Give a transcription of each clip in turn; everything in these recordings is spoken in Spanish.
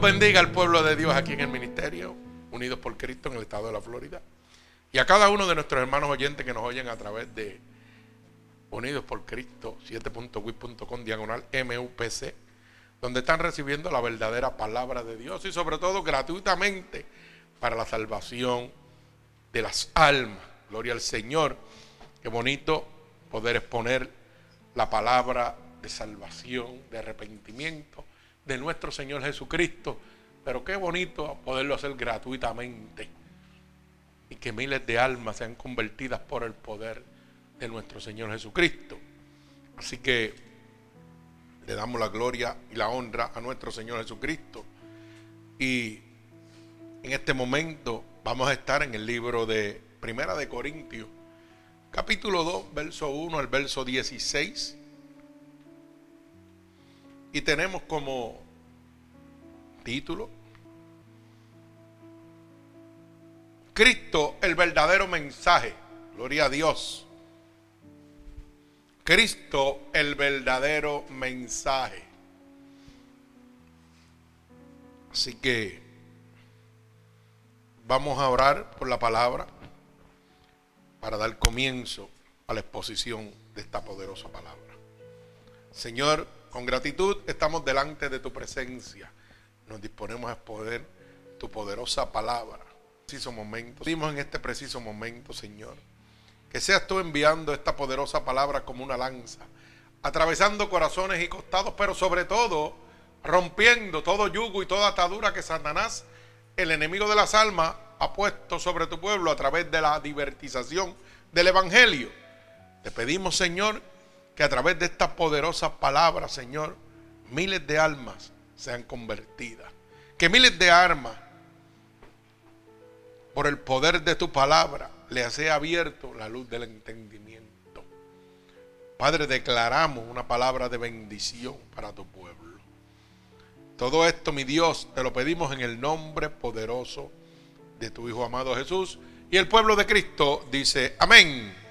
Bendiga al pueblo de Dios aquí en el ministerio, unidos por Cristo en el estado de la Florida. Y a cada uno de nuestros hermanos oyentes que nos oyen a través de Unidos por Cristo 7.wit.com diagonal MUPC, donde están recibiendo la verdadera palabra de Dios y sobre todo gratuitamente para la salvación de las almas. Gloria al Señor. Qué bonito poder exponer la palabra de salvación, de arrepentimiento de nuestro Señor Jesucristo. Pero qué bonito poderlo hacer gratuitamente y que miles de almas sean convertidas por el poder de nuestro Señor Jesucristo. Así que le damos la gloria y la honra a nuestro Señor Jesucristo. Y en este momento vamos a estar en el libro de Primera de Corintios, capítulo 2, verso 1 al verso 16. Y tenemos como título Cristo, el verdadero mensaje. Gloria a Dios. Cristo, el verdadero mensaje. Así que vamos a orar por la palabra para dar comienzo a la exposición de esta poderosa palabra. Señor, con gratitud estamos delante de tu presencia. Nos disponemos a exponer tu poderosa palabra preciso momento. En este preciso momento, Señor, que seas tú enviando esta poderosa palabra como una lanza, atravesando corazones y costados, pero sobre todo rompiendo todo yugo y toda atadura que Satanás, el enemigo de las almas, ha puesto sobre tu pueblo a través de la divertización del Evangelio. Te pedimos, Señor, que a través de esta poderosa palabra, Señor, miles de almas sean convertidas. Que miles de almas por el poder de tu palabra, le sea abierto la luz del entendimiento. Padre, declaramos una palabra de bendición para tu pueblo. Todo esto, mi Dios, te lo pedimos en el nombre poderoso de tu Hijo amado Jesús. Y el pueblo de Cristo dice, amén.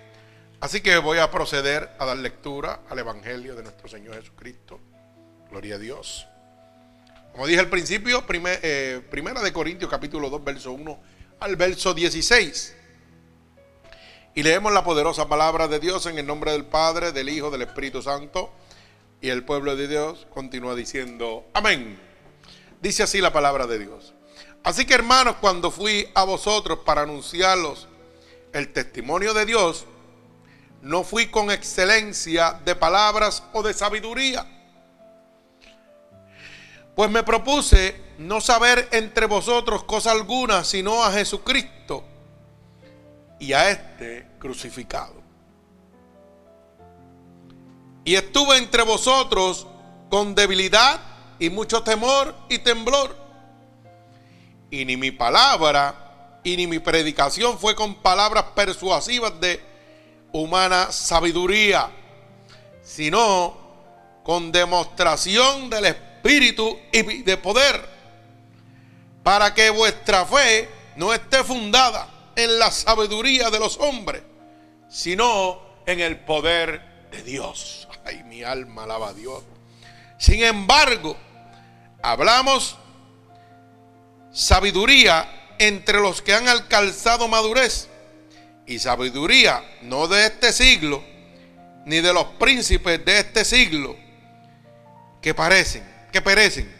Así que voy a proceder a dar lectura al Evangelio de nuestro Señor Jesucristo. Gloria a Dios. Como dije al principio, eh, primera de Corintios capítulo 2, verso 1 al verso 16. Y leemos la poderosa palabra de Dios en el nombre del Padre, del Hijo, del Espíritu Santo. Y el pueblo de Dios continúa diciendo, amén. Dice así la palabra de Dios. Así que hermanos, cuando fui a vosotros para anunciarlos el testimonio de Dios, no fui con excelencia de palabras o de sabiduría. Pues me propuse no saber entre vosotros cosa alguna, sino a Jesucristo y a este crucificado. Y estuve entre vosotros con debilidad y mucho temor y temblor. Y ni mi palabra y ni mi predicación fue con palabras persuasivas de humana sabiduría, sino con demostración del Espíritu y de poder para que vuestra fe no esté fundada en la sabiduría de los hombres, sino en el poder de Dios. Ay, mi alma alaba a Dios. Sin embargo, hablamos sabiduría entre los que han alcanzado madurez y sabiduría no de este siglo, ni de los príncipes de este siglo que parecen, que perecen.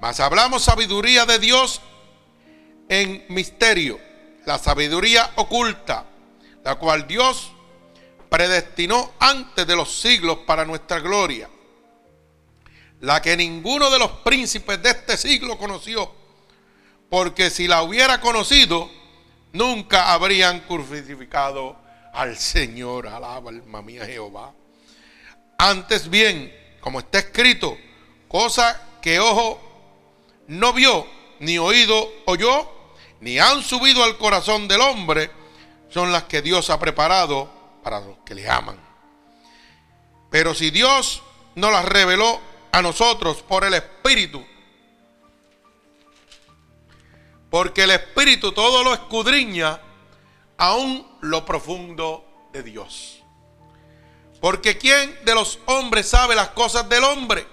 Mas hablamos sabiduría de Dios en misterio, la sabiduría oculta, la cual Dios predestinó antes de los siglos para nuestra gloria, la que ninguno de los príncipes de este siglo conoció, porque si la hubiera conocido, nunca habrían crucificado al Señor, alaba alma mía Jehová. Antes bien, como está escrito, cosa que ojo no vio, ni oído oyó, ni han subido al corazón del hombre, son las que Dios ha preparado para los que le aman. Pero si Dios no las reveló a nosotros por el Espíritu, porque el Espíritu todo lo escudriña, aún lo profundo de Dios. Porque ¿quién de los hombres sabe las cosas del hombre?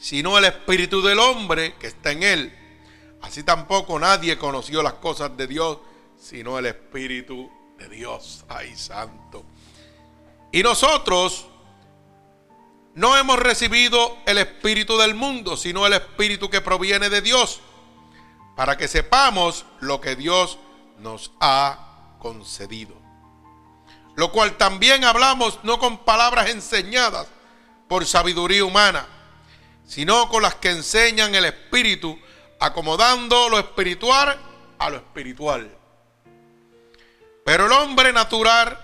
sino el espíritu del hombre que está en él. Así tampoco nadie conoció las cosas de Dios, sino el espíritu de Dios. Ay, santo. Y nosotros no hemos recibido el espíritu del mundo, sino el espíritu que proviene de Dios, para que sepamos lo que Dios nos ha concedido. Lo cual también hablamos no con palabras enseñadas por sabiduría humana, sino con las que enseñan el espíritu, acomodando lo espiritual a lo espiritual. Pero el hombre natural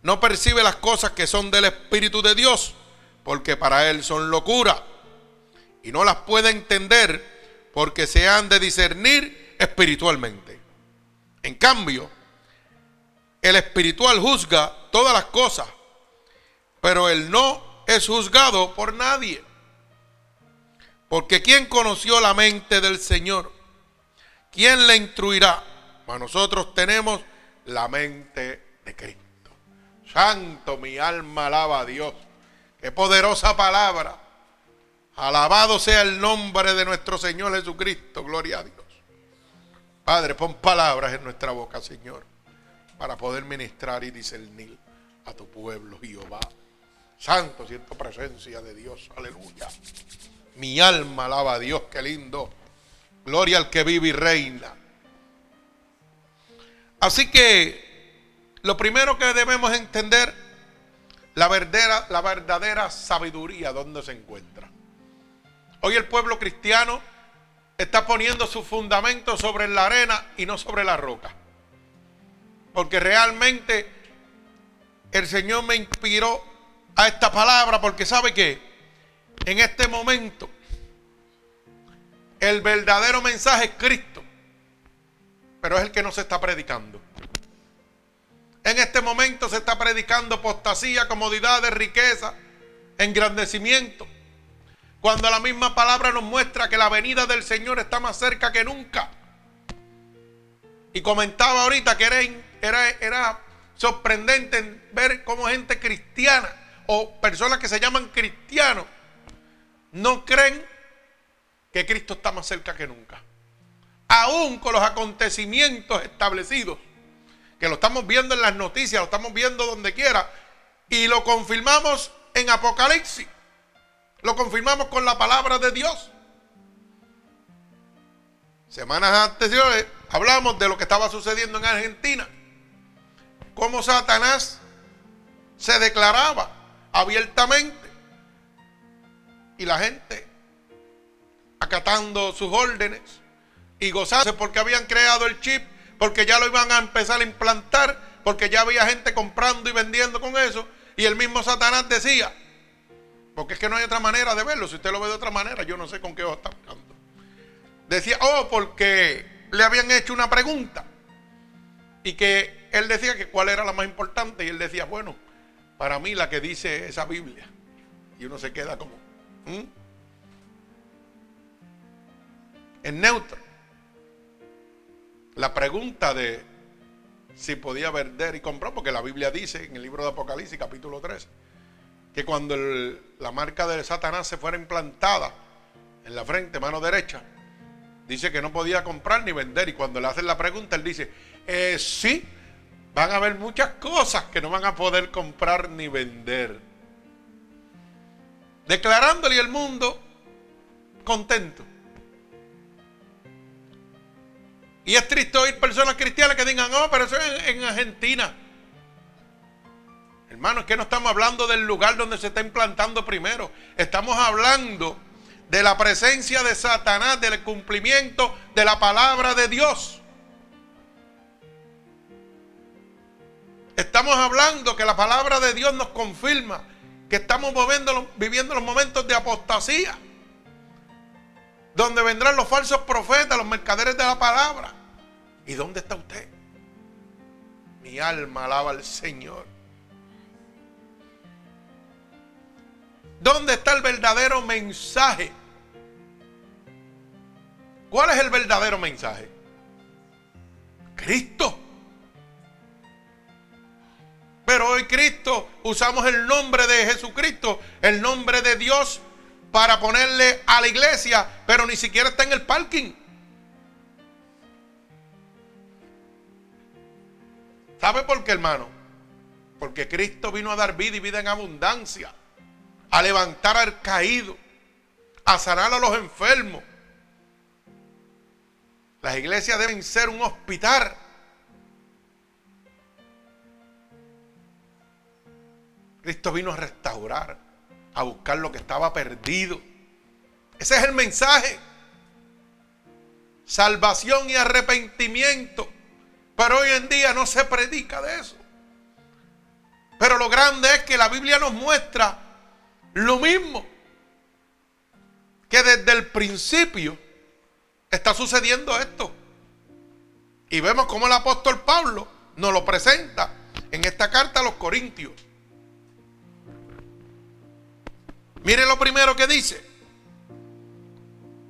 no percibe las cosas que son del Espíritu de Dios, porque para él son locura. Y no las puede entender porque se han de discernir espiritualmente. En cambio, el espiritual juzga todas las cosas, pero el no es juzgado por nadie. Porque ¿quién conoció la mente del Señor? ¿Quién le instruirá? Pues nosotros tenemos la mente de Cristo. Santo, mi alma alaba a Dios. Qué poderosa palabra. Alabado sea el nombre de nuestro Señor Jesucristo. Gloria a Dios. Padre, pon palabras en nuestra boca, Señor, para poder ministrar y discernir a tu pueblo, Jehová. Santo, siento presencia de Dios. Aleluya. Mi alma alaba a Dios, qué lindo. Gloria al que vive y reina. Así que lo primero que debemos entender, la verdadera, la verdadera sabiduría, ¿dónde se encuentra? Hoy el pueblo cristiano está poniendo su fundamento sobre la arena y no sobre la roca. Porque realmente el Señor me inspiró a esta palabra porque sabe que en este momento el verdadero mensaje es Cristo pero es el que no se está predicando. En este momento se está predicando apostasía, comodidades, riqueza, engrandecimiento. Cuando la misma palabra nos muestra que la venida del Señor está más cerca que nunca. Y comentaba ahorita que era, era, era sorprendente ver cómo gente cristiana o personas que se llaman cristianos no creen que Cristo está más cerca que nunca aún con los acontecimientos establecidos, que lo estamos viendo en las noticias, lo estamos viendo donde quiera, y lo confirmamos en Apocalipsis, lo confirmamos con la palabra de Dios. Semanas anteriores hablamos de lo que estaba sucediendo en Argentina, cómo Satanás se declaraba abiertamente y la gente acatando sus órdenes y gozarse porque habían creado el chip, porque ya lo iban a empezar a implantar, porque ya había gente comprando y vendiendo con eso. Y el mismo Satanás decía, porque es que no hay otra manera de verlo, si usted lo ve de otra manera, yo no sé con qué os está hablando. Decía, oh, porque le habían hecho una pregunta y que él decía que cuál era la más importante y él decía, bueno, para mí la que dice esa Biblia. Y uno se queda como, ¿Mm? en neutro la pregunta de si podía vender y comprar, porque la Biblia dice en el libro de Apocalipsis capítulo 3, que cuando la marca de Satanás se fuera implantada en la frente, mano derecha, dice que no podía comprar ni vender. Y cuando le hacen la pregunta, él dice, eh, sí, van a haber muchas cosas que no van a poder comprar ni vender. Declarándole al mundo contento. Y es triste oír personas cristianas que digan, oh, pero eso es en, Argentina. Hermano, es que no estamos hablando del lugar donde se está implantando primero. Estamos hablando de la presencia de Satanás, del cumplimiento de la palabra de Dios. Estamos hablando que la palabra de Dios nos confirma que estamos viviendo los momentos de apostasía donde vendrán los falsos profetas, los mercaderes de la palabra. ¿Y dónde está usted? Mi alma alaba al Señor. ¿Dónde está el verdadero mensaje? ¿Cuál es el verdadero mensaje? Cristo. Pero hoy Cristo usamos el nombre de Jesucristo, el nombre de Dios para ponerle a la iglesia, pero ni siquiera está en el parking. ¿Sabe por qué, hermano? Porque Cristo vino a dar vida y vida en abundancia, a levantar al caído, a sanar a los enfermos. Las iglesias deben ser un hospital. Cristo vino a restaurar, a buscar lo que estaba perdido. Ese es el mensaje. Salvación y arrepentimiento. Pero hoy en día no se predica de eso. Pero lo grande es que la Biblia nos muestra lo mismo. Que desde el principio está sucediendo esto. Y vemos cómo el apóstol Pablo nos lo presenta en esta carta a los Corintios. Mire lo primero que dice.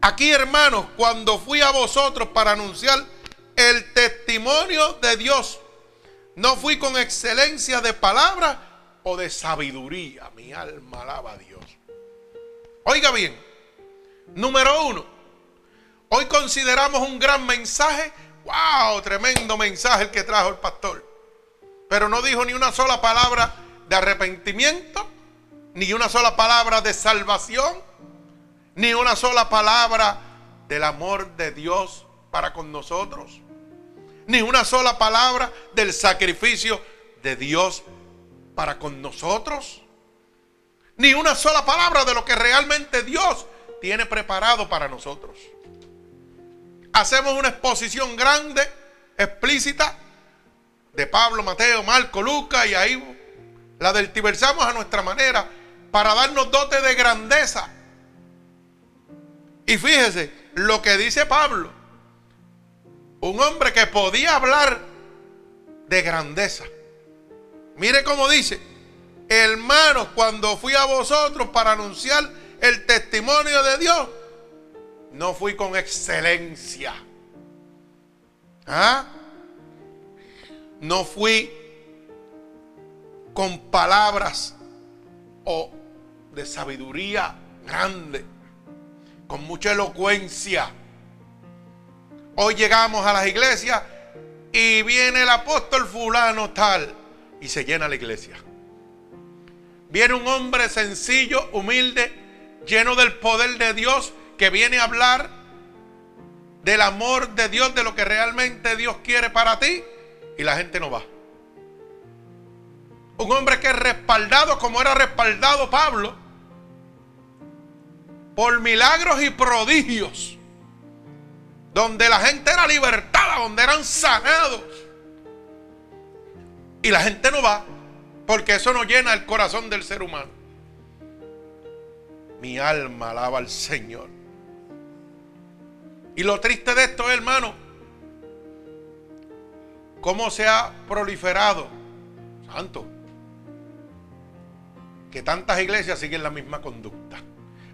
Aquí, hermanos, cuando fui a vosotros para anunciar el testimonio de Dios. No fui con excelencia de palabra o de sabiduría. Mi alma alaba a Dios. Oiga bien, número uno, hoy consideramos un gran mensaje. ¡Wow! Tremendo mensaje el que trajo el pastor. Pero no dijo ni una sola palabra de arrepentimiento, ni una sola palabra de salvación, ni una sola palabra del amor de Dios para con nosotros ni una sola palabra del sacrificio de Dios para con nosotros. Ni una sola palabra de lo que realmente Dios tiene preparado para nosotros. Hacemos una exposición grande, explícita, de Pablo, Mateo, Marco, Lucas y ahí la deltiversamos a nuestra manera para darnos dote de grandeza. Y fíjese lo que dice Pablo un hombre que podía hablar de grandeza. Mire cómo dice, hermanos, cuando fui a vosotros para anunciar el testimonio de Dios, no fui con excelencia. ¿Ah? No fui con palabras o de sabiduría grande, con mucha elocuencia. Hoy llegamos a las iglesias y viene el apóstol fulano tal y se llena la iglesia. Viene un hombre sencillo, humilde, lleno del poder de Dios, que viene a hablar del amor de Dios, de lo que realmente Dios quiere para ti, y la gente no va. Un hombre que es respaldado como era respaldado Pablo, por milagros y prodigios donde la gente era libertada, donde eran sanados. Y la gente no va, porque eso no llena el corazón del ser humano. Mi alma alaba al Señor. Y lo triste de esto, hermano, cómo se ha proliferado, santo, que tantas iglesias siguen la misma conducta.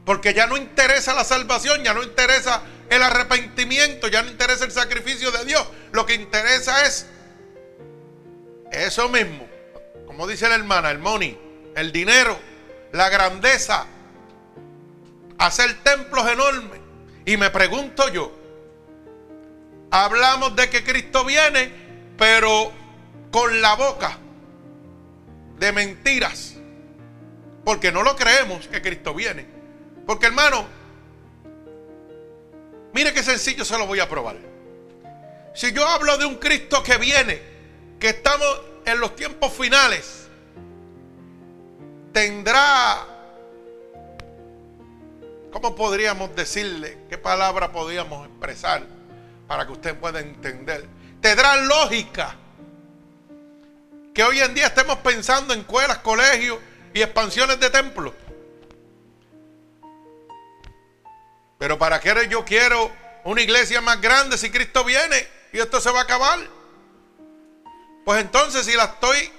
Porque ya no interesa la salvación, ya no interesa el arrepentimiento, ya no interesa el sacrificio de Dios. Lo que interesa es eso mismo. Como dice la hermana, el money, el dinero, la grandeza, hacer templos enormes. Y me pregunto yo, hablamos de que Cristo viene, pero con la boca de mentiras. Porque no lo creemos que Cristo viene. Porque hermano, mire qué sencillo se lo voy a probar. Si yo hablo de un Cristo que viene, que estamos en los tiempos finales, tendrá, ¿cómo podríamos decirle? ¿Qué palabra podríamos expresar para que usted pueda entender? Tendrá lógica que hoy en día estemos pensando en escuelas, colegios y expansiones de templos. Pero ¿para qué yo quiero una iglesia más grande si Cristo viene y esto se va a acabar? Pues entonces si la estoy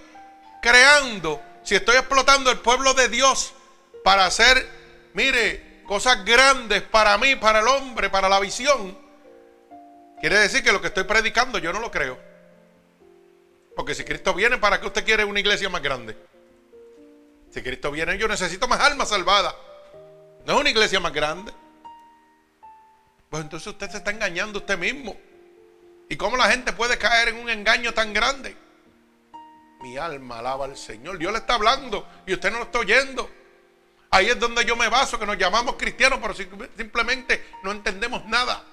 creando, si estoy explotando el pueblo de Dios para hacer, mire, cosas grandes para mí, para el hombre, para la visión, quiere decir que lo que estoy predicando yo no lo creo. Porque si Cristo viene, ¿para qué usted quiere una iglesia más grande? Si Cristo viene, yo necesito más almas salvadas. No es una iglesia más grande. Pues entonces usted se está engañando usted mismo. ¿Y cómo la gente puede caer en un engaño tan grande? Mi alma alaba al Señor. Dios le está hablando y usted no lo está oyendo. Ahí es donde yo me baso, que nos llamamos cristianos, pero simplemente no entendemos nada.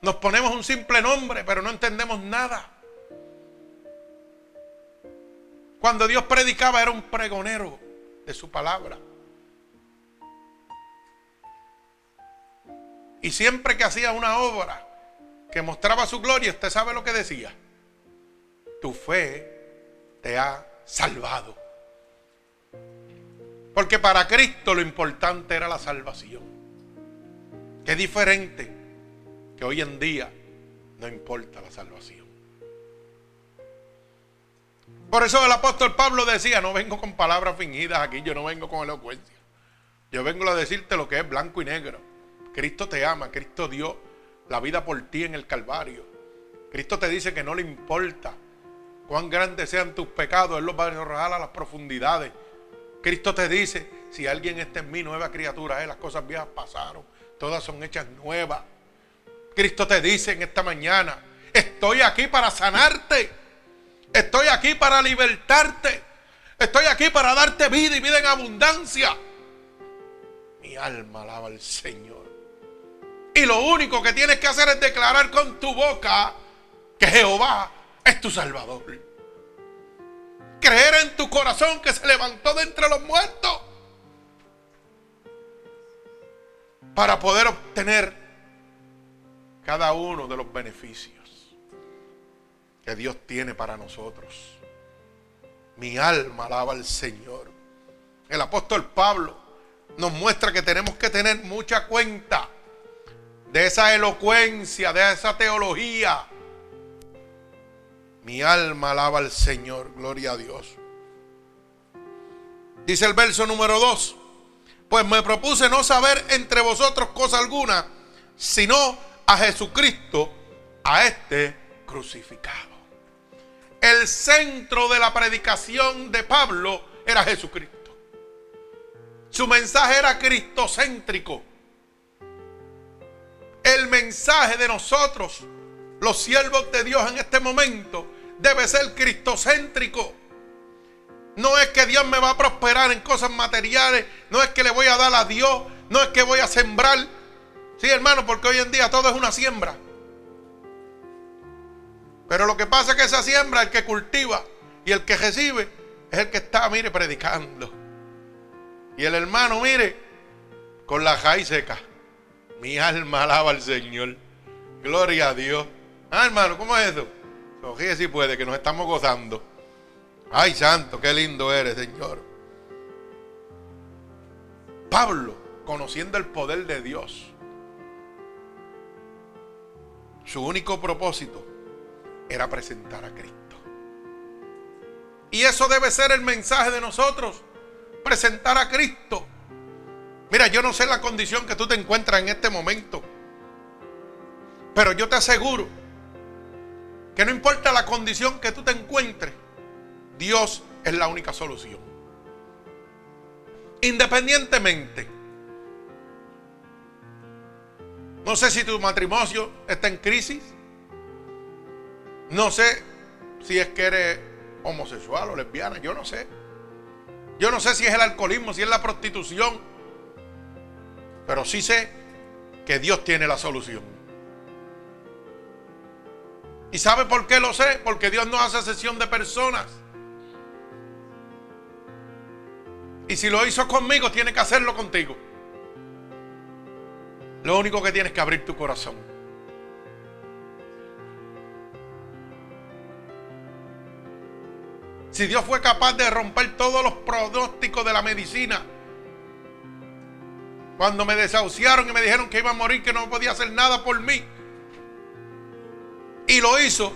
Nos ponemos un simple nombre, pero no entendemos nada. Cuando Dios predicaba era un pregonero de su palabra. Y siempre que hacía una obra que mostraba su gloria, usted sabe lo que decía. Tu fe te ha salvado. Porque para Cristo lo importante era la salvación. Qué diferente que hoy en día no importa la salvación. Por eso el apóstol Pablo decía, no vengo con palabras fingidas aquí, yo no vengo con elocuencia. Yo vengo a decirte lo que es blanco y negro. Cristo te ama, Cristo dio la vida por ti en el Calvario. Cristo te dice que no le importa cuán grandes sean tus pecados, Él los va a arrojar a las profundidades. Cristo te dice, si alguien está en mí, nueva criatura, las cosas viejas pasaron, todas son hechas nuevas. Cristo te dice en esta mañana, estoy aquí para sanarte, estoy aquí para libertarte, estoy aquí para darte vida y vida en abundancia. Mi alma alaba al Señor. Y lo único que tienes que hacer es declarar con tu boca que Jehová es tu Salvador. Creer en tu corazón que se levantó de entre los muertos. Para poder obtener cada uno de los beneficios que Dios tiene para nosotros. Mi alma alaba al Señor. El apóstol Pablo nos muestra que tenemos que tener mucha cuenta de esa elocuencia, de esa teología. Mi alma alaba al Señor, gloria a Dios. Dice el verso número 2, pues me propuse no saber entre vosotros cosa alguna, sino a Jesucristo, a este crucificado. El centro de la predicación de Pablo era Jesucristo. Su mensaje era cristocéntrico el mensaje de nosotros, los siervos de Dios en este momento, debe ser cristocéntrico. No es que Dios me va a prosperar en cosas materiales, no es que le voy a dar a Dios, no es que voy a sembrar. Sí, hermano, porque hoy en día todo es una siembra. Pero lo que pasa es que esa siembra, el que cultiva y el que recibe, es el que está, mire, predicando. Y el hermano, mire, con la raíz seca. Mi alma alaba al Señor. Gloria a Dios. Ah, hermano, ¿cómo es eso? Oye, si puede, que nos estamos gozando. Ay, santo, qué lindo eres, Señor. Pablo, conociendo el poder de Dios, su único propósito era presentar a Cristo. Y eso debe ser el mensaje de nosotros, presentar a Cristo. Mira, yo no sé la condición que tú te encuentras en este momento. Pero yo te aseguro que no importa la condición que tú te encuentres, Dios es la única solución. Independientemente. No sé si tu matrimonio está en crisis. No sé si es que eres homosexual o lesbiana. Yo no sé. Yo no sé si es el alcoholismo, si es la prostitución pero sí sé que Dios tiene la solución. ¿Y sabe por qué lo sé? Porque Dios no hace sesión de personas. Y si lo hizo conmigo, tiene que hacerlo contigo. Lo único que tienes es que abrir tu corazón. Si Dios fue capaz de romper todos los pronósticos de la medicina, cuando me desahuciaron y me dijeron que iba a morir, que no podía hacer nada por mí. Y lo hizo.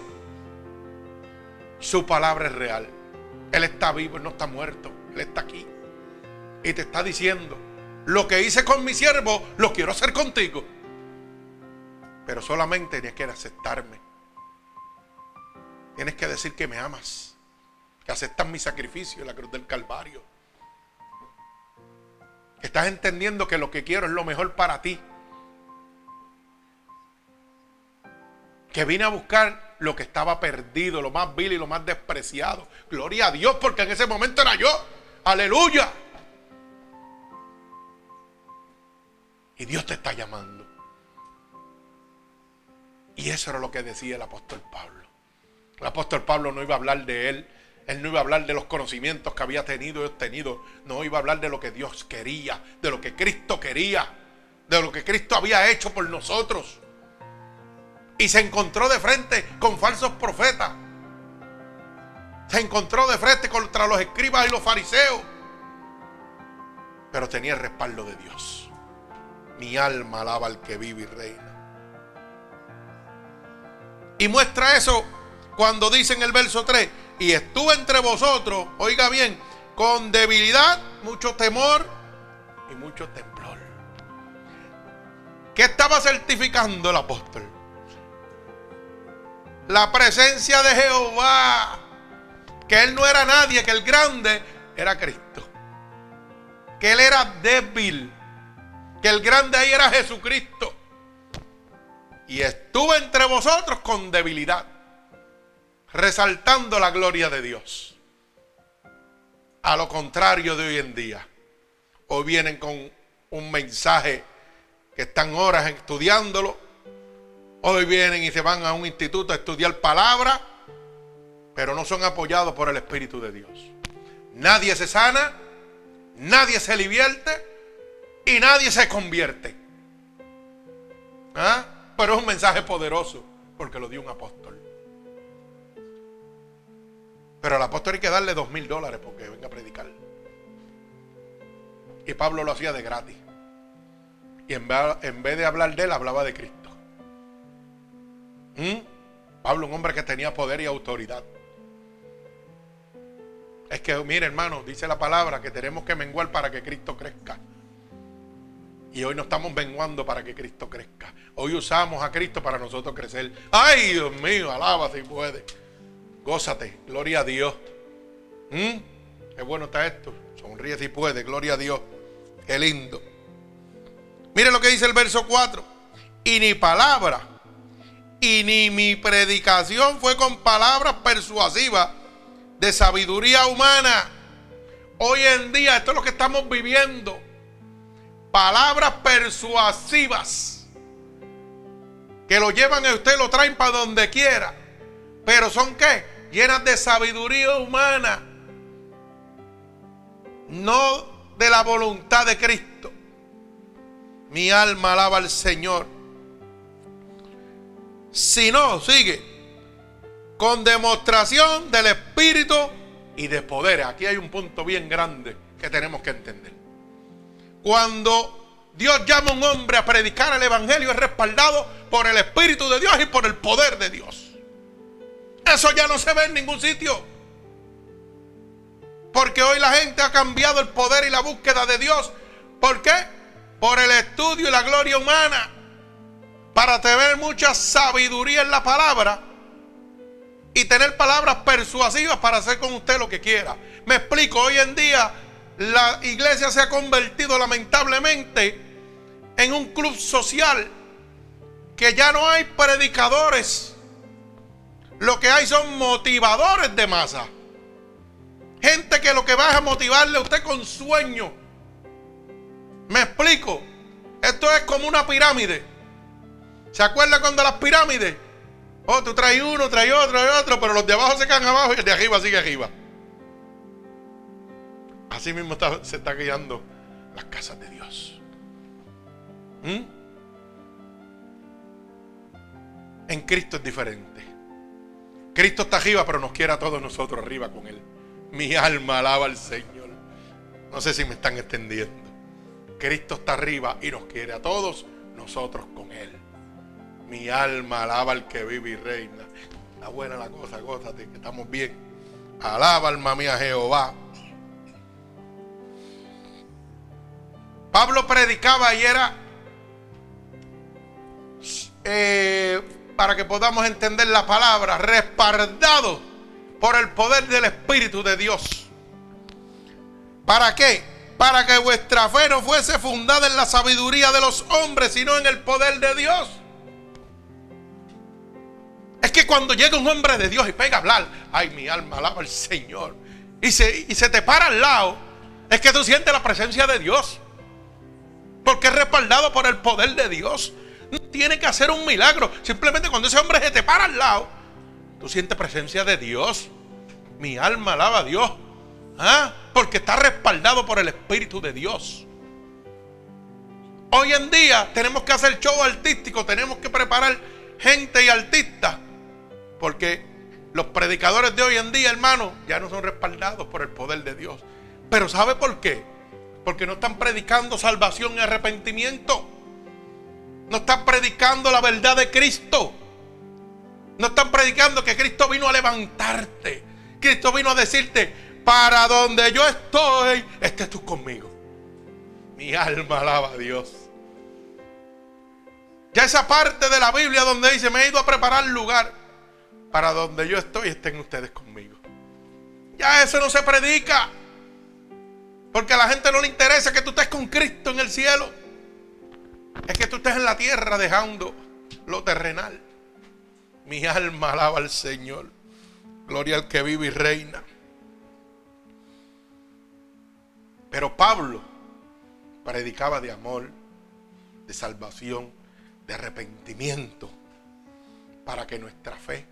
Su palabra es real. Él está vivo, Él no está muerto. Él está aquí. Y te está diciendo, lo que hice con mi siervo, lo quiero hacer contigo. Pero solamente tienes que aceptarme. Tienes que decir que me amas. Que aceptas mi sacrificio en la cruz del Calvario. Estás entendiendo que lo que quiero es lo mejor para ti. Que vine a buscar lo que estaba perdido, lo más vil y lo más despreciado. Gloria a Dios, porque en ese momento era yo. Aleluya. Y Dios te está llamando. Y eso era lo que decía el apóstol Pablo. El apóstol Pablo no iba a hablar de él. Él no iba a hablar de los conocimientos que había tenido y obtenido. No iba a hablar de lo que Dios quería, de lo que Cristo quería, de lo que Cristo había hecho por nosotros. Y se encontró de frente con falsos profetas. Se encontró de frente contra los escribas y los fariseos. Pero tenía el respaldo de Dios. Mi alma alaba al que vive y reina. Y muestra eso cuando dice en el verso 3, y estuve entre vosotros, oiga bien, con debilidad, mucho temor y mucho temblor. ¿Qué estaba certificando el apóstol? La presencia de Jehová, que él no era nadie, que el grande era Cristo. Que él era débil, que el grande ahí era Jesucristo. Y estuve entre vosotros con debilidad resaltando la gloria de Dios. A lo contrario de hoy en día. Hoy vienen con un mensaje que están horas estudiándolo. Hoy vienen y se van a un instituto a estudiar palabra, pero no son apoyados por el Espíritu de Dios. Nadie se sana, nadie se divierte y nadie se convierte. ¿Ah? Pero es un mensaje poderoso porque lo dio un apóstol. Pero al apóstol hay que darle dos mil dólares porque venga a predicar. Y Pablo lo hacía de gratis. Y en vez, de hablar de él, hablaba de Cristo. ¿Mm? Pablo, un hombre que tenía poder y autoridad. Es que, mire hermano, dice la palabra que tenemos que menguar para que Cristo crezca. Y hoy no estamos menguando para que Cristo crezca. Hoy usamos a Cristo para nosotros crecer. Ay, Dios mío, alaba si puede. Gózate, gloria a Dios. ¿Mm? Qué bueno está esto. Sonríe si puede, gloria a Dios. Qué lindo. Mire lo que dice el verso 4. Y ni palabra, y ni mi predicación fue con palabras persuasivas de sabiduría humana. Hoy en día, esto es lo que estamos viviendo. Palabras persuasivas que lo llevan a usted, lo traen para donde quiera. Pero son qué? Llenas de sabiduría humana, no de la voluntad de Cristo. Mi alma alaba al Señor. Si no, sigue, con demostración del Espíritu y de poder. Aquí hay un punto bien grande que tenemos que entender. Cuando Dios llama a un hombre a predicar el Evangelio es respaldado por el Espíritu de Dios y por el poder de Dios. Eso ya no se ve en ningún sitio. Porque hoy la gente ha cambiado el poder y la búsqueda de Dios. ¿Por qué? Por el estudio y la gloria humana. Para tener mucha sabiduría en la palabra. Y tener palabras persuasivas para hacer con usted lo que quiera. Me explico, hoy en día la iglesia se ha convertido lamentablemente en un club social que ya no hay predicadores lo que hay son motivadores de masa. Gente que lo que va a motivarle a usted con sueño. Me explico. Esto es como una pirámide. ¿Se acuerda cuando las pirámides? Oh, tú traes uno, traes otro, traes otro, pero los de abajo se quedan abajo y el de arriba sigue arriba. Así mismo se está guiando las casas de Dios. ¿Mm? En Cristo es diferente. Cristo está arriba, pero nos quiere a todos nosotros arriba con Él. Mi alma alaba al Señor. No sé si me están extendiendo. Cristo está arriba y nos quiere a todos nosotros con Él. Mi alma alaba al que vive y reina. Está buena la cosa, gózate, que estamos bien. Alaba alma mía Jehová. Pablo predicaba y era eh, para que podamos entender la palabra, respaldado por el poder del Espíritu de Dios. ¿Para qué? para que vuestra fe no fuese fundada en la sabiduría de los hombres, sino en el poder de Dios. Es que cuando llega un hombre de Dios y pega a hablar, ay, mi alma alaba al Señor, y se, y se te para al lado, es que tú sientes la presencia de Dios. Porque es respaldado por el poder de Dios. Tiene que hacer un milagro. Simplemente cuando ese hombre se te para al lado, tú sientes presencia de Dios. Mi alma alaba a Dios. ¿Ah? Porque está respaldado por el Espíritu de Dios. Hoy en día tenemos que hacer show artístico, tenemos que preparar gente y artistas. Porque los predicadores de hoy en día, hermano, ya no son respaldados por el poder de Dios. Pero ¿sabe por qué? Porque no están predicando salvación y arrepentimiento. No están predicando la verdad de Cristo. No están predicando que Cristo vino a levantarte. Cristo vino a decirte, para donde yo estoy, estés tú conmigo. Mi alma alaba a Dios. Ya esa parte de la Biblia donde dice, me he ido a preparar lugar para donde yo estoy, estén ustedes conmigo. Ya eso no se predica. Porque a la gente no le interesa que tú estés con Cristo en el cielo. Es que tú estés en la tierra dejando lo terrenal. Mi alma alaba al Señor. Gloria al que vive y reina. Pero Pablo predicaba de amor, de salvación, de arrepentimiento, para que nuestra fe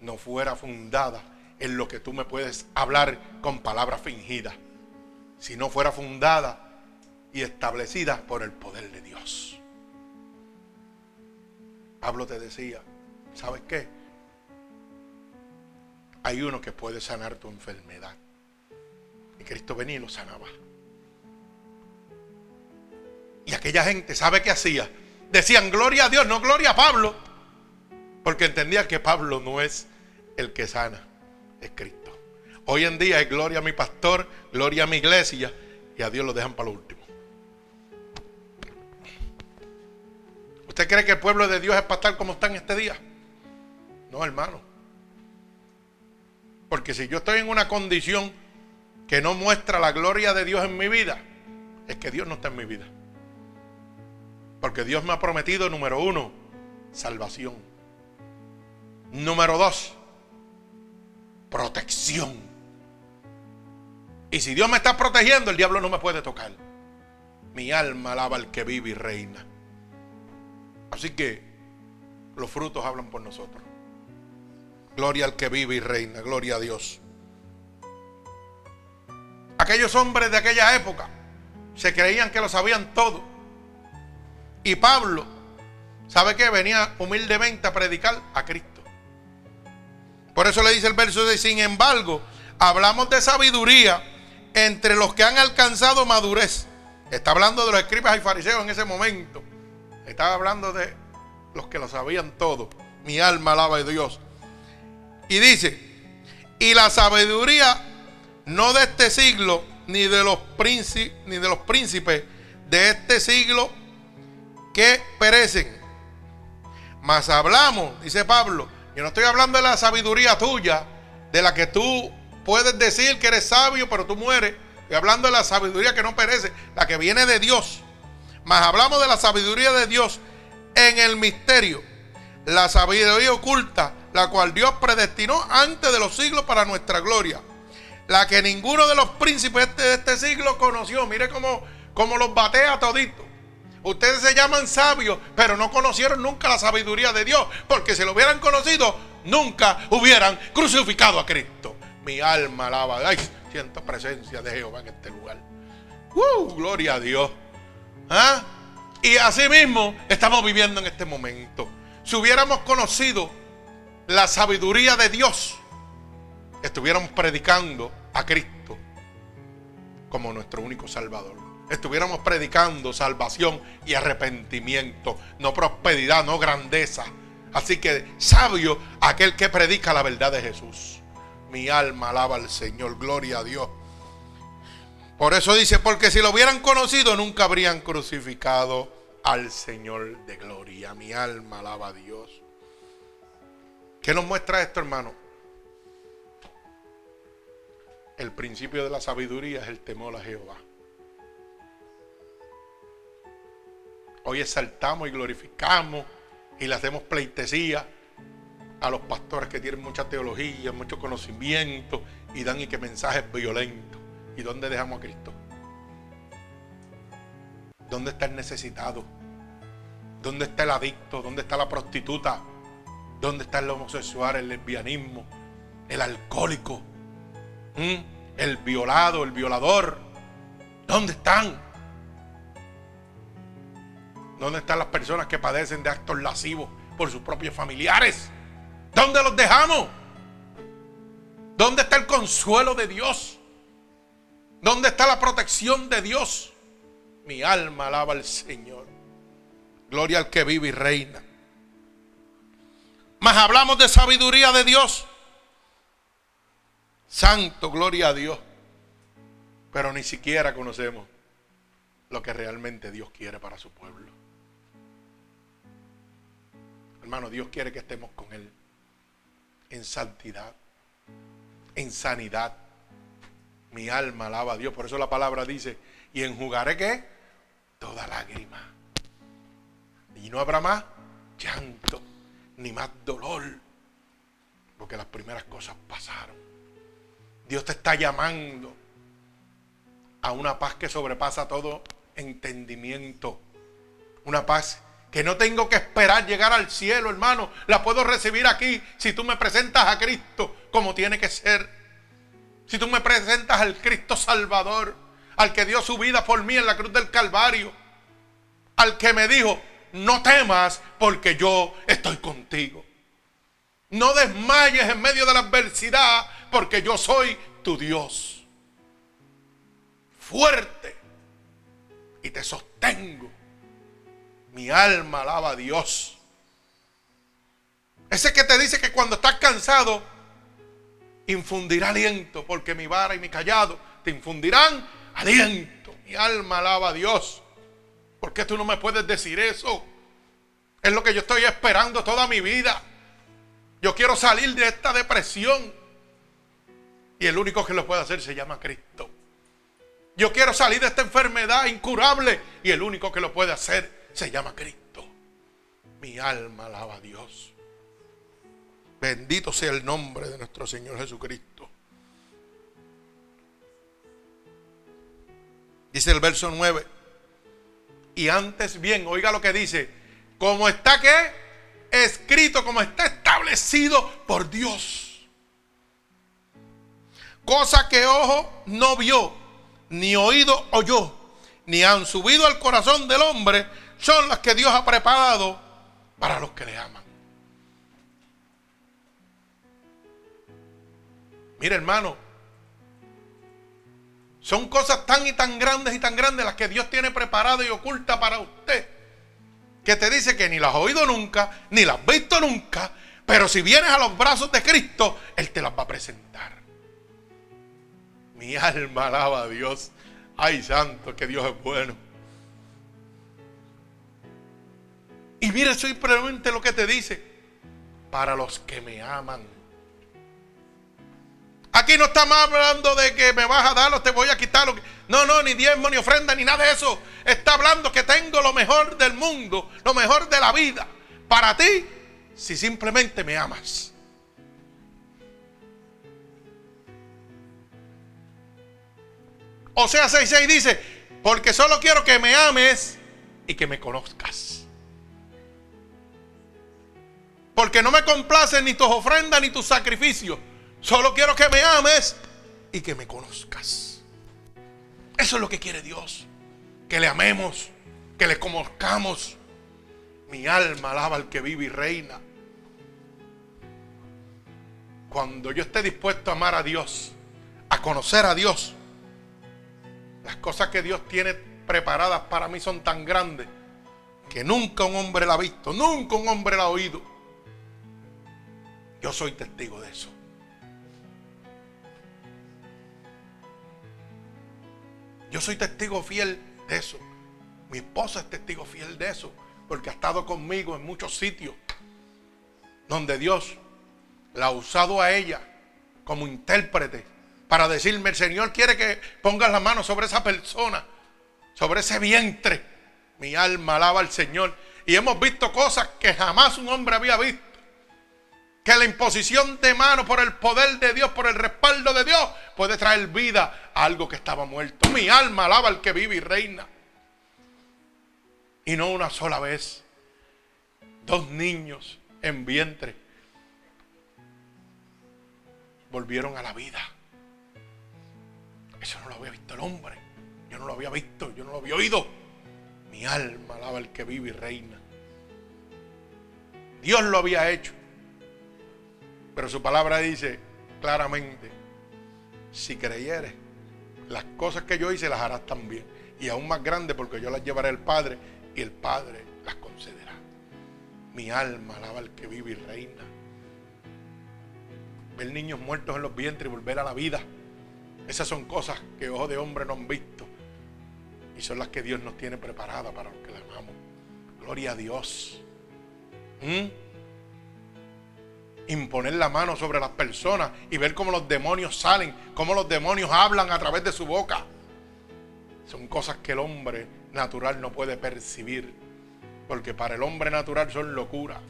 no fuera fundada en lo que tú me puedes hablar con palabras fingidas, si no fuera fundada y establecida por el poder de Dios. Pablo te decía, ¿sabes qué? Hay uno que puede sanar tu enfermedad. Y Cristo venía y lo sanaba. Y aquella gente, ¿sabe qué hacía? Decían, gloria a Dios, no gloria a Pablo. Porque entendía que Pablo no es el que sana, es Cristo. Hoy en día es gloria a mi pastor, gloria a mi iglesia y a Dios lo dejan para lo último. ¿Usted cree que el pueblo de Dios es para estar como está en este día? No, hermano. Porque si yo estoy en una condición que no muestra la gloria de Dios en mi vida, es que Dios no está en mi vida. Porque Dios me ha prometido, número uno, salvación. Número dos, protección. Y si Dios me está protegiendo, el diablo no me puede tocar. Mi alma alaba al que vive y reina. Así que los frutos hablan por nosotros. Gloria al que vive y reina. Gloria a Dios. Aquellos hombres de aquella época se creían que lo sabían todo. Y Pablo, ¿sabe qué? Venía humildemente a predicar a Cristo. Por eso le dice el verso de, sin embargo, hablamos de sabiduría entre los que han alcanzado madurez. Está hablando de los escribas y fariseos en ese momento. Estaba hablando de los que lo sabían todo. Mi alma alaba a Dios. Y dice, y la sabiduría no de este siglo, ni de los príncipes, ni de los príncipes de este siglo que perecen. Mas hablamos, dice Pablo, yo no estoy hablando de la sabiduría tuya, de la que tú puedes decir que eres sabio, pero tú mueres. Estoy hablando de la sabiduría que no perece, la que viene de Dios. Mas hablamos de la sabiduría de Dios en el misterio. La sabiduría oculta, la cual Dios predestinó antes de los siglos para nuestra gloria. La que ninguno de los príncipes de este siglo conoció. Mire cómo, cómo los batea todito. Ustedes se llaman sabios, pero no conocieron nunca la sabiduría de Dios. Porque si lo hubieran conocido, nunca hubieran crucificado a Cristo. Mi alma alaba. Ay, siento presencia de Jehová en este lugar. Uh, gloria a Dios. ¿Ah? Y así mismo estamos viviendo en este momento. Si hubiéramos conocido la sabiduría de Dios, estuviéramos predicando a Cristo como nuestro único Salvador estuviéramos predicando salvación y arrepentimiento, no prosperidad, no grandeza. Así que sabio aquel que predica la verdad de Jesús. Mi alma alaba al Señor, gloria a Dios. Por eso dice, porque si lo hubieran conocido nunca habrían crucificado al Señor de gloria. Mi alma alaba a Dios. ¿Qué nos muestra esto, hermano? El principio de la sabiduría es el temor a Jehová. Hoy exaltamos y glorificamos y le hacemos pleitesía a los pastores que tienen mucha teología, mucho conocimiento y dan y que mensajes violentos. ¿Y dónde dejamos a Cristo? ¿Dónde está el necesitado? ¿Dónde está el adicto? ¿Dónde está la prostituta? ¿Dónde está el homosexual, el lesbianismo, el alcohólico? El violado, el violador. ¿Dónde están? ¿Dónde están las personas que padecen de actos lascivos por sus propios familiares? ¿Dónde los dejamos? ¿Dónde está el consuelo de Dios? ¿Dónde está la protección de Dios? Mi alma alaba al Señor. Gloria al que vive y reina. Mas hablamos de sabiduría de Dios. Santo, gloria a Dios. Pero ni siquiera conocemos lo que realmente Dios quiere para su pueblo. Hermano, Dios quiere que estemos con Él en santidad, en sanidad. Mi alma alaba a Dios. Por eso la palabra dice, y enjugaré qué? Toda lágrima. Y no habrá más llanto, ni más dolor. Porque las primeras cosas pasaron. Dios te está llamando a una paz que sobrepasa todo entendimiento. Una paz que no tengo que esperar llegar al cielo, hermano. La puedo recibir aquí si tú me presentas a Cristo como tiene que ser. Si tú me presentas al Cristo Salvador, al que dio su vida por mí en la cruz del Calvario, al que me dijo, no temas porque yo estoy contigo. No desmayes en medio de la adversidad porque yo soy tu Dios. Fuerte. Y te sostengo mi alma alaba a Dios. Ese que te dice que cuando estás cansado, infundirá aliento, porque mi vara y mi callado te infundirán aliento. Mi alma alaba a Dios. ¿Por qué tú no me puedes decir eso? Es lo que yo estoy esperando toda mi vida. Yo quiero salir de esta depresión. Y el único que lo puede hacer se llama Cristo. Yo quiero salir de esta enfermedad incurable. Y el único que lo puede hacer se llama Cristo. Mi alma alaba a Dios. Bendito sea el nombre de nuestro Señor Jesucristo. Dice el verso 9. Y antes bien, oiga lo que dice. Como está que escrito, como está establecido por Dios. Cosa que ojo no vio, ni oído oyó, ni han subido al corazón del hombre son las que Dios ha preparado para los que le aman. Mire hermano, son cosas tan y tan grandes y tan grandes las que Dios tiene preparado y oculta para usted. Que te dice que ni las has oído nunca, ni las has visto nunca. Pero si vienes a los brazos de Cristo, Él te las va a presentar. Mi alma alaba a Dios. Ay, santo, que Dios es bueno. Y mire simplemente lo que te dice. Para los que me aman. Aquí no estamos hablando de que me vas a dar o te voy a quitar. No, no, ni diezmo, ni ofrenda, ni nada de eso. Está hablando que tengo lo mejor del mundo, lo mejor de la vida. Para ti, si simplemente me amas. O sea, 6.6 dice, porque solo quiero que me ames y que me conozcas. Porque no me complacen ni tus ofrendas ni tus sacrificios. Solo quiero que me ames y que me conozcas. Eso es lo que quiere Dios. Que le amemos, que le conozcamos. Mi alma alaba al que vive y reina. Cuando yo esté dispuesto a amar a Dios, a conocer a Dios, las cosas que Dios tiene preparadas para mí son tan grandes que nunca un hombre la ha visto, nunca un hombre la ha oído. Yo soy testigo de eso. Yo soy testigo fiel de eso. Mi esposa es testigo fiel de eso. Porque ha estado conmigo en muchos sitios donde Dios la ha usado a ella como intérprete para decirme, el Señor quiere que pongas la mano sobre esa persona, sobre ese vientre. Mi alma alaba al Señor. Y hemos visto cosas que jamás un hombre había visto. Que la imposición de mano por el poder de Dios, por el respaldo de Dios, puede traer vida a algo que estaba muerto. Mi alma alaba al que vive y reina. Y no una sola vez. Dos niños en vientre volvieron a la vida. Eso no lo había visto el hombre. Yo no lo había visto, yo no lo había oído. Mi alma alaba al que vive y reina. Dios lo había hecho. Pero su palabra dice claramente, si creyeres, las cosas que yo hice las harás también. Y aún más grandes porque yo las llevaré al Padre y el Padre las concederá. Mi alma alaba al que vive y reina. Ver niños muertos en los vientres y volver a la vida. Esas son cosas que ojos de hombre no han visto. Y son las que Dios nos tiene preparadas para los que le amamos. Gloria a Dios. ¿Mm? Imponer la mano sobre las personas y ver cómo los demonios salen, cómo los demonios hablan a través de su boca. Son cosas que el hombre natural no puede percibir. Porque para el hombre natural son locura,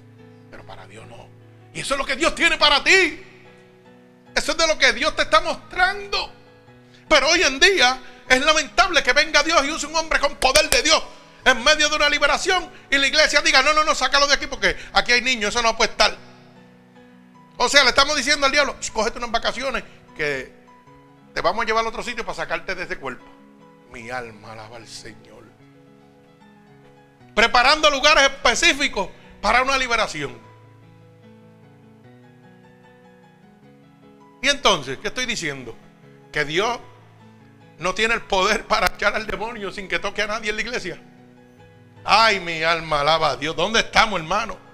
pero para Dios no. Y eso es lo que Dios tiene para ti. Eso es de lo que Dios te está mostrando. Pero hoy en día es lamentable que venga Dios y use un hombre con poder de Dios en medio de una liberación y la iglesia diga, no, no, no, sácalo de aquí porque aquí hay niños, eso no puede estar. O sea, le estamos diciendo al diablo, cógete unas vacaciones que te vamos a llevar a otro sitio para sacarte de ese cuerpo. Mi alma alaba al Señor. Preparando lugares específicos para una liberación. Y entonces, ¿qué estoy diciendo? Que Dios no tiene el poder para echar al demonio sin que toque a nadie en la iglesia. Ay, mi alma alaba a Dios. ¿Dónde estamos, hermano?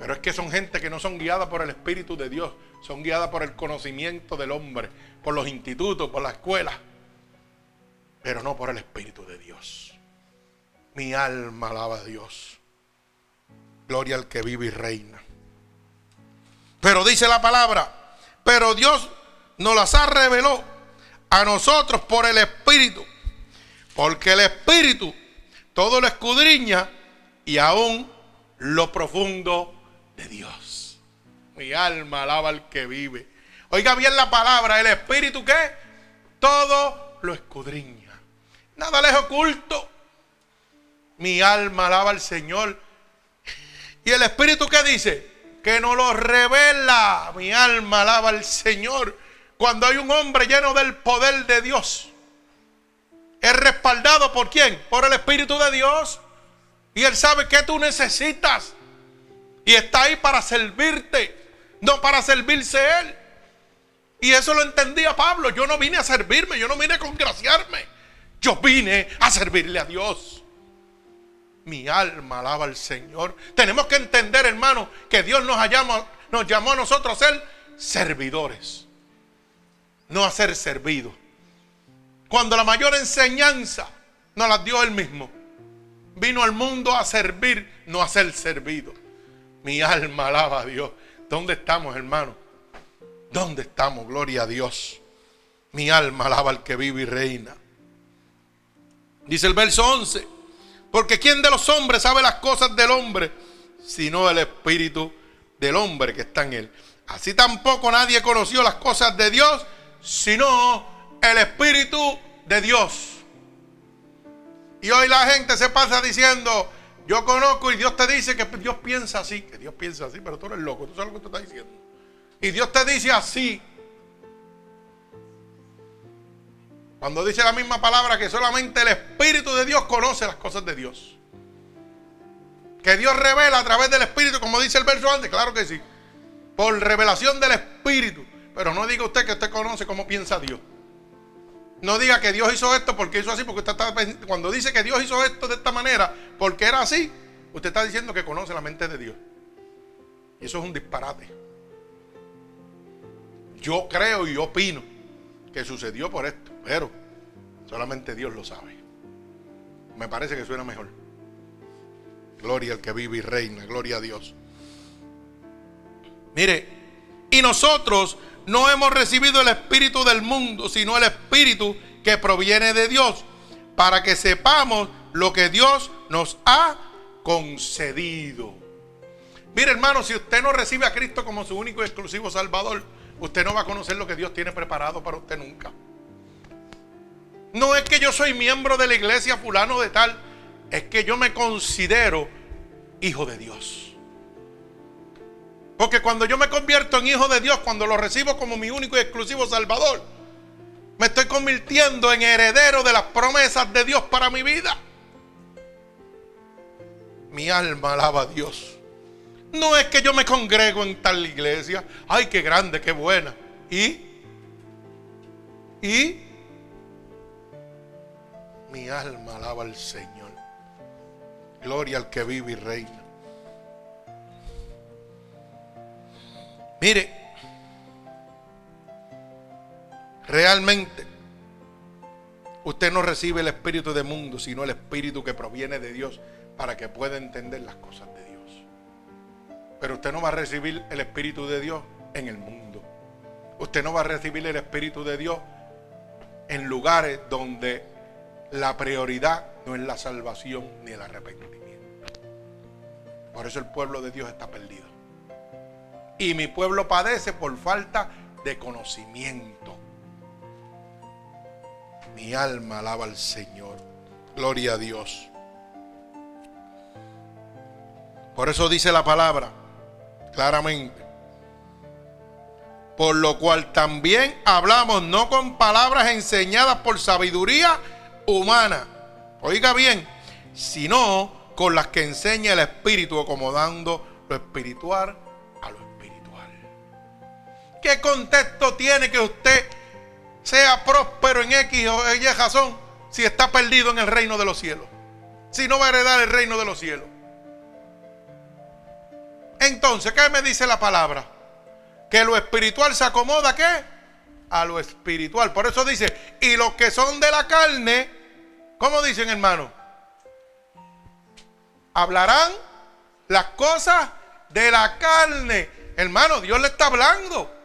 Pero es que son gente que no son guiadas por el Espíritu de Dios. Son guiadas por el conocimiento del hombre, por los institutos, por la escuela. Pero no por el Espíritu de Dios. Mi alma alaba a Dios. Gloria al que vive y reina. Pero dice la palabra, pero Dios nos las ha revelado a nosotros por el Espíritu. Porque el Espíritu todo lo escudriña y aún lo profundo Dios. Mi alma alaba al que vive. Oiga bien la palabra, el Espíritu que todo lo escudriña. Nada le es oculto. Mi alma alaba al Señor. Y el Espíritu que dice, que no lo revela. Mi alma alaba al Señor. Cuando hay un hombre lleno del poder de Dios, es respaldado por quién? Por el Espíritu de Dios. Y Él sabe que tú necesitas. Y está ahí para servirte, no para servirse Él. Y eso lo entendía Pablo. Yo no vine a servirme, yo no vine a congraciarme. Yo vine a servirle a Dios. Mi alma alaba al Señor. Tenemos que entender, hermano, que Dios nos, nos llamó a nosotros a ser servidores no a ser servido. Cuando la mayor enseñanza nos la dio Él mismo. Vino al mundo a servir, no a ser servido. Mi alma alaba a Dios. ¿Dónde estamos, hermano? ¿Dónde estamos? Gloria a Dios. Mi alma alaba al que vive y reina. Dice el verso 11. Porque ¿quién de los hombres sabe las cosas del hombre? Sino el espíritu del hombre que está en él. Así tampoco nadie conoció las cosas de Dios sino el Espíritu de Dios. Y hoy la gente se pasa diciendo, yo conozco y Dios te dice que Dios piensa así, que Dios piensa así, pero tú eres loco, tú sabes lo que tú estás diciendo. Y Dios te dice así. Cuando dice la misma palabra que solamente el Espíritu de Dios conoce las cosas de Dios. Que Dios revela a través del Espíritu, como dice el verso antes, claro que sí. Por revelación del Espíritu. Pero no diga usted que usted conoce cómo piensa Dios. No diga que Dios hizo esto porque hizo así, porque usted está cuando dice que Dios hizo esto de esta manera porque era así, usted está diciendo que conoce la mente de Dios. Y eso es un disparate. Yo creo y opino que sucedió por esto, pero solamente Dios lo sabe. Me parece que suena mejor. Gloria al que vive y reina, gloria a Dios. Mire, y nosotros no hemos recibido el espíritu del mundo, sino el espíritu que proviene de Dios, para que sepamos lo que Dios nos ha concedido. Mire hermano, si usted no recibe a Cristo como su único y exclusivo Salvador, usted no va a conocer lo que Dios tiene preparado para usted nunca. No es que yo soy miembro de la iglesia fulano de tal, es que yo me considero hijo de Dios. Porque cuando yo me convierto en hijo de Dios, cuando lo recibo como mi único y exclusivo Salvador, me estoy convirtiendo en heredero de las promesas de Dios para mi vida. Mi alma alaba a Dios. No es que yo me congrego en tal iglesia. Ay, qué grande, qué buena. ¿Y? ¿Y? Mi alma alaba al Señor. Gloria al que vive y reina. Mire, realmente usted no recibe el espíritu del mundo, sino el espíritu que proviene de Dios para que pueda entender las cosas de Dios. Pero usted no va a recibir el espíritu de Dios en el mundo. Usted no va a recibir el espíritu de Dios en lugares donde la prioridad no es la salvación ni el arrepentimiento. Por eso el pueblo de Dios está perdido. Y mi pueblo padece por falta de conocimiento. Mi alma alaba al Señor. Gloria a Dios. Por eso dice la palabra claramente. Por lo cual también hablamos no con palabras enseñadas por sabiduría humana, oiga bien, sino con las que enseña el Espíritu, acomodando lo espiritual. ¿Qué contexto tiene que usted sea próspero en X o Y razón si está perdido en el reino de los cielos? Si no va a heredar el reino de los cielos. Entonces, ¿qué me dice la palabra? Que lo espiritual se acomoda qué? A lo espiritual. Por eso dice, y los que son de la carne, ¿cómo dicen hermano? Hablarán las cosas de la carne. Hermano, Dios le está hablando.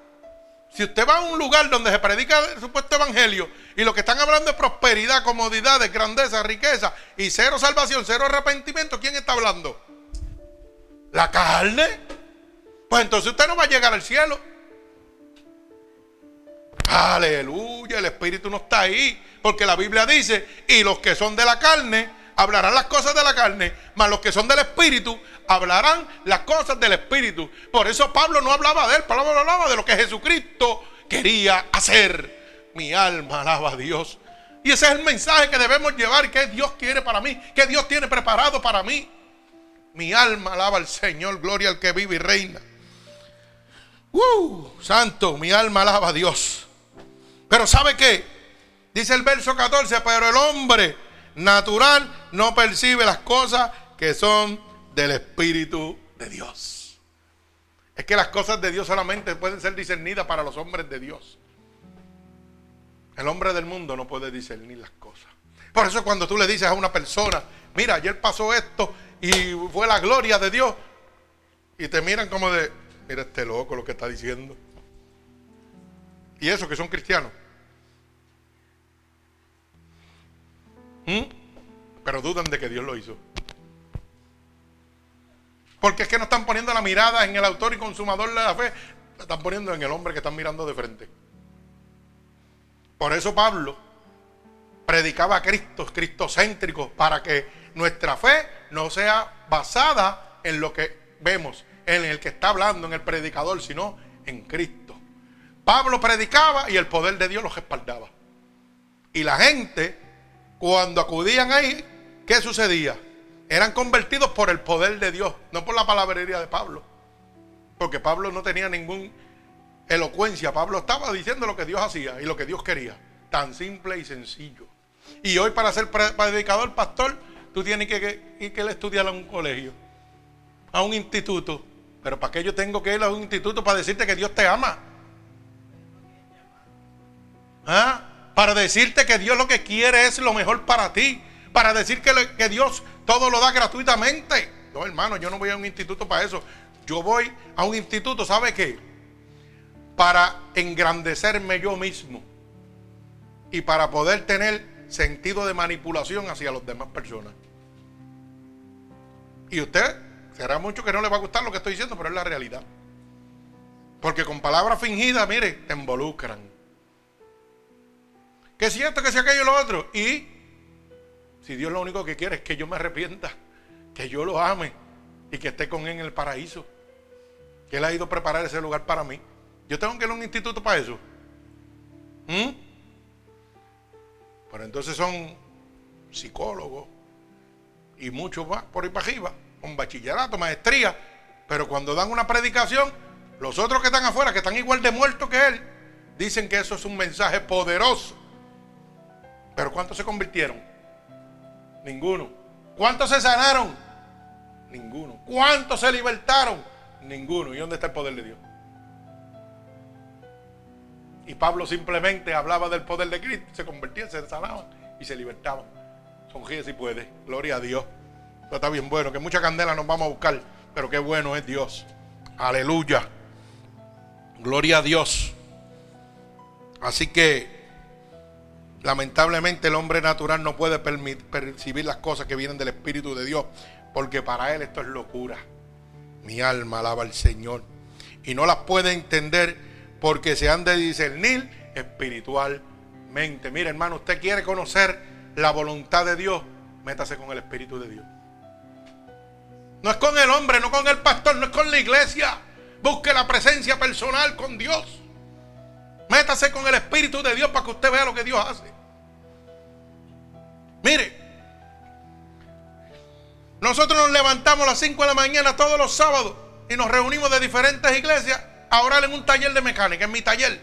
Si usted va a un lugar donde se predica el supuesto evangelio y lo que están hablando es prosperidad, comodidad, grandeza, riqueza y cero salvación, cero arrepentimiento, ¿quién está hablando? la carne, pues entonces usted no va a llegar al cielo. Aleluya, el Espíritu no está ahí. Porque la Biblia dice, y los que son de la carne hablarán las cosas de la carne, mas los que son del Espíritu hablarán las cosas del Espíritu. Por eso Pablo no hablaba de él, Pablo hablaba de lo que Jesucristo quería hacer. Mi alma alaba a Dios. Y ese es el mensaje que debemos llevar, que Dios quiere para mí, que Dios tiene preparado para mí. Mi alma alaba al Señor, gloria al que vive y reina. Uh, santo, mi alma alaba a Dios. Pero ¿sabe qué? Dice el verso 14, pero el hombre natural no percibe las cosas que son del Espíritu de Dios. Es que las cosas de Dios solamente pueden ser discernidas para los hombres de Dios. El hombre del mundo no puede discernir las cosas. Por eso cuando tú le dices a una persona, mira, ayer pasó esto y fue la gloria de Dios. Y te miran como de, mira este loco lo que está diciendo. Y eso que son cristianos. ¿Mm? Pero dudan de que Dios lo hizo. Porque es que no están poniendo la mirada en el autor y consumador de la fe, la están poniendo en el hombre que están mirando de frente. Por eso Pablo predicaba a Cristo, cristocéntrico, para que nuestra fe no sea basada en lo que vemos, en el que está hablando, en el predicador, sino en Cristo. Pablo predicaba y el poder de Dios los respaldaba. Y la gente, cuando acudían ahí, ¿qué sucedía? Eran convertidos por el poder de Dios, no por la palabrería de Pablo. Porque Pablo no tenía ninguna elocuencia. Pablo estaba diciendo lo que Dios hacía y lo que Dios quería. Tan simple y sencillo. Y hoy para ser predicador, pastor, tú tienes que, ir que estudiar a un colegio, a un instituto. Pero ¿para qué yo tengo que ir a un instituto para decirte que Dios te ama? ¿Ah? Para decirte que Dios lo que quiere es lo mejor para ti. Para decir que, Dios todo lo da gratuitamente. No, hermano, yo no voy a un instituto para eso. Yo voy a un instituto, ¿sabe qué? Para engrandecerme yo mismo. Y para poder tener sentido de manipulación hacia las demás personas. Y usted, será mucho que no le va a gustar lo que estoy diciendo, pero es la realidad. Porque con palabras fingidas, mire, te involucran. Que si esto, que si aquello lo otro. Y si Dios lo único que quiere es que yo me arrepienta, que yo lo ame y que esté con Él en el paraíso. Que Él ha ido a preparar ese lugar para mí. Yo tengo que ir a un instituto para eso. ¿Mm? Pero entonces son psicólogos y muchos más por ahí para arriba, con bachillerato, maestría. Pero cuando dan una predicación, los otros que están afuera, que están igual de muertos que él, dicen que eso es un mensaje poderoso. Pero ¿cuántos se convirtieron? Ninguno. ¿Cuántos se sanaron? Ninguno. ¿Cuántos se libertaron? Ninguno. ¿Y dónde está el poder de Dios? Y Pablo simplemente hablaba del poder de Cristo, se convertían, se sanaban y se libertaban. Sonríe si puede. Gloria a Dios. Esto está bien bueno, que mucha candela nos vamos a buscar, pero qué bueno es Dios. Aleluya. Gloria a Dios. Así que lamentablemente el hombre natural no puede percibir las cosas que vienen del Espíritu de Dios, porque para él esto es locura. Mi alma alaba al Señor. Y no las puede entender porque se han de discernir espiritualmente. Mire, hermano, usted quiere conocer la voluntad de Dios, métase con el Espíritu de Dios. No es con el hombre, no con el pastor, no es con la iglesia. Busque la presencia personal con Dios. Métase con el Espíritu de Dios para que usted vea lo que Dios hace. Mire, nosotros nos levantamos a las 5 de la mañana todos los sábados y nos reunimos de diferentes iglesias a orar en un taller de mecánica, en mi taller.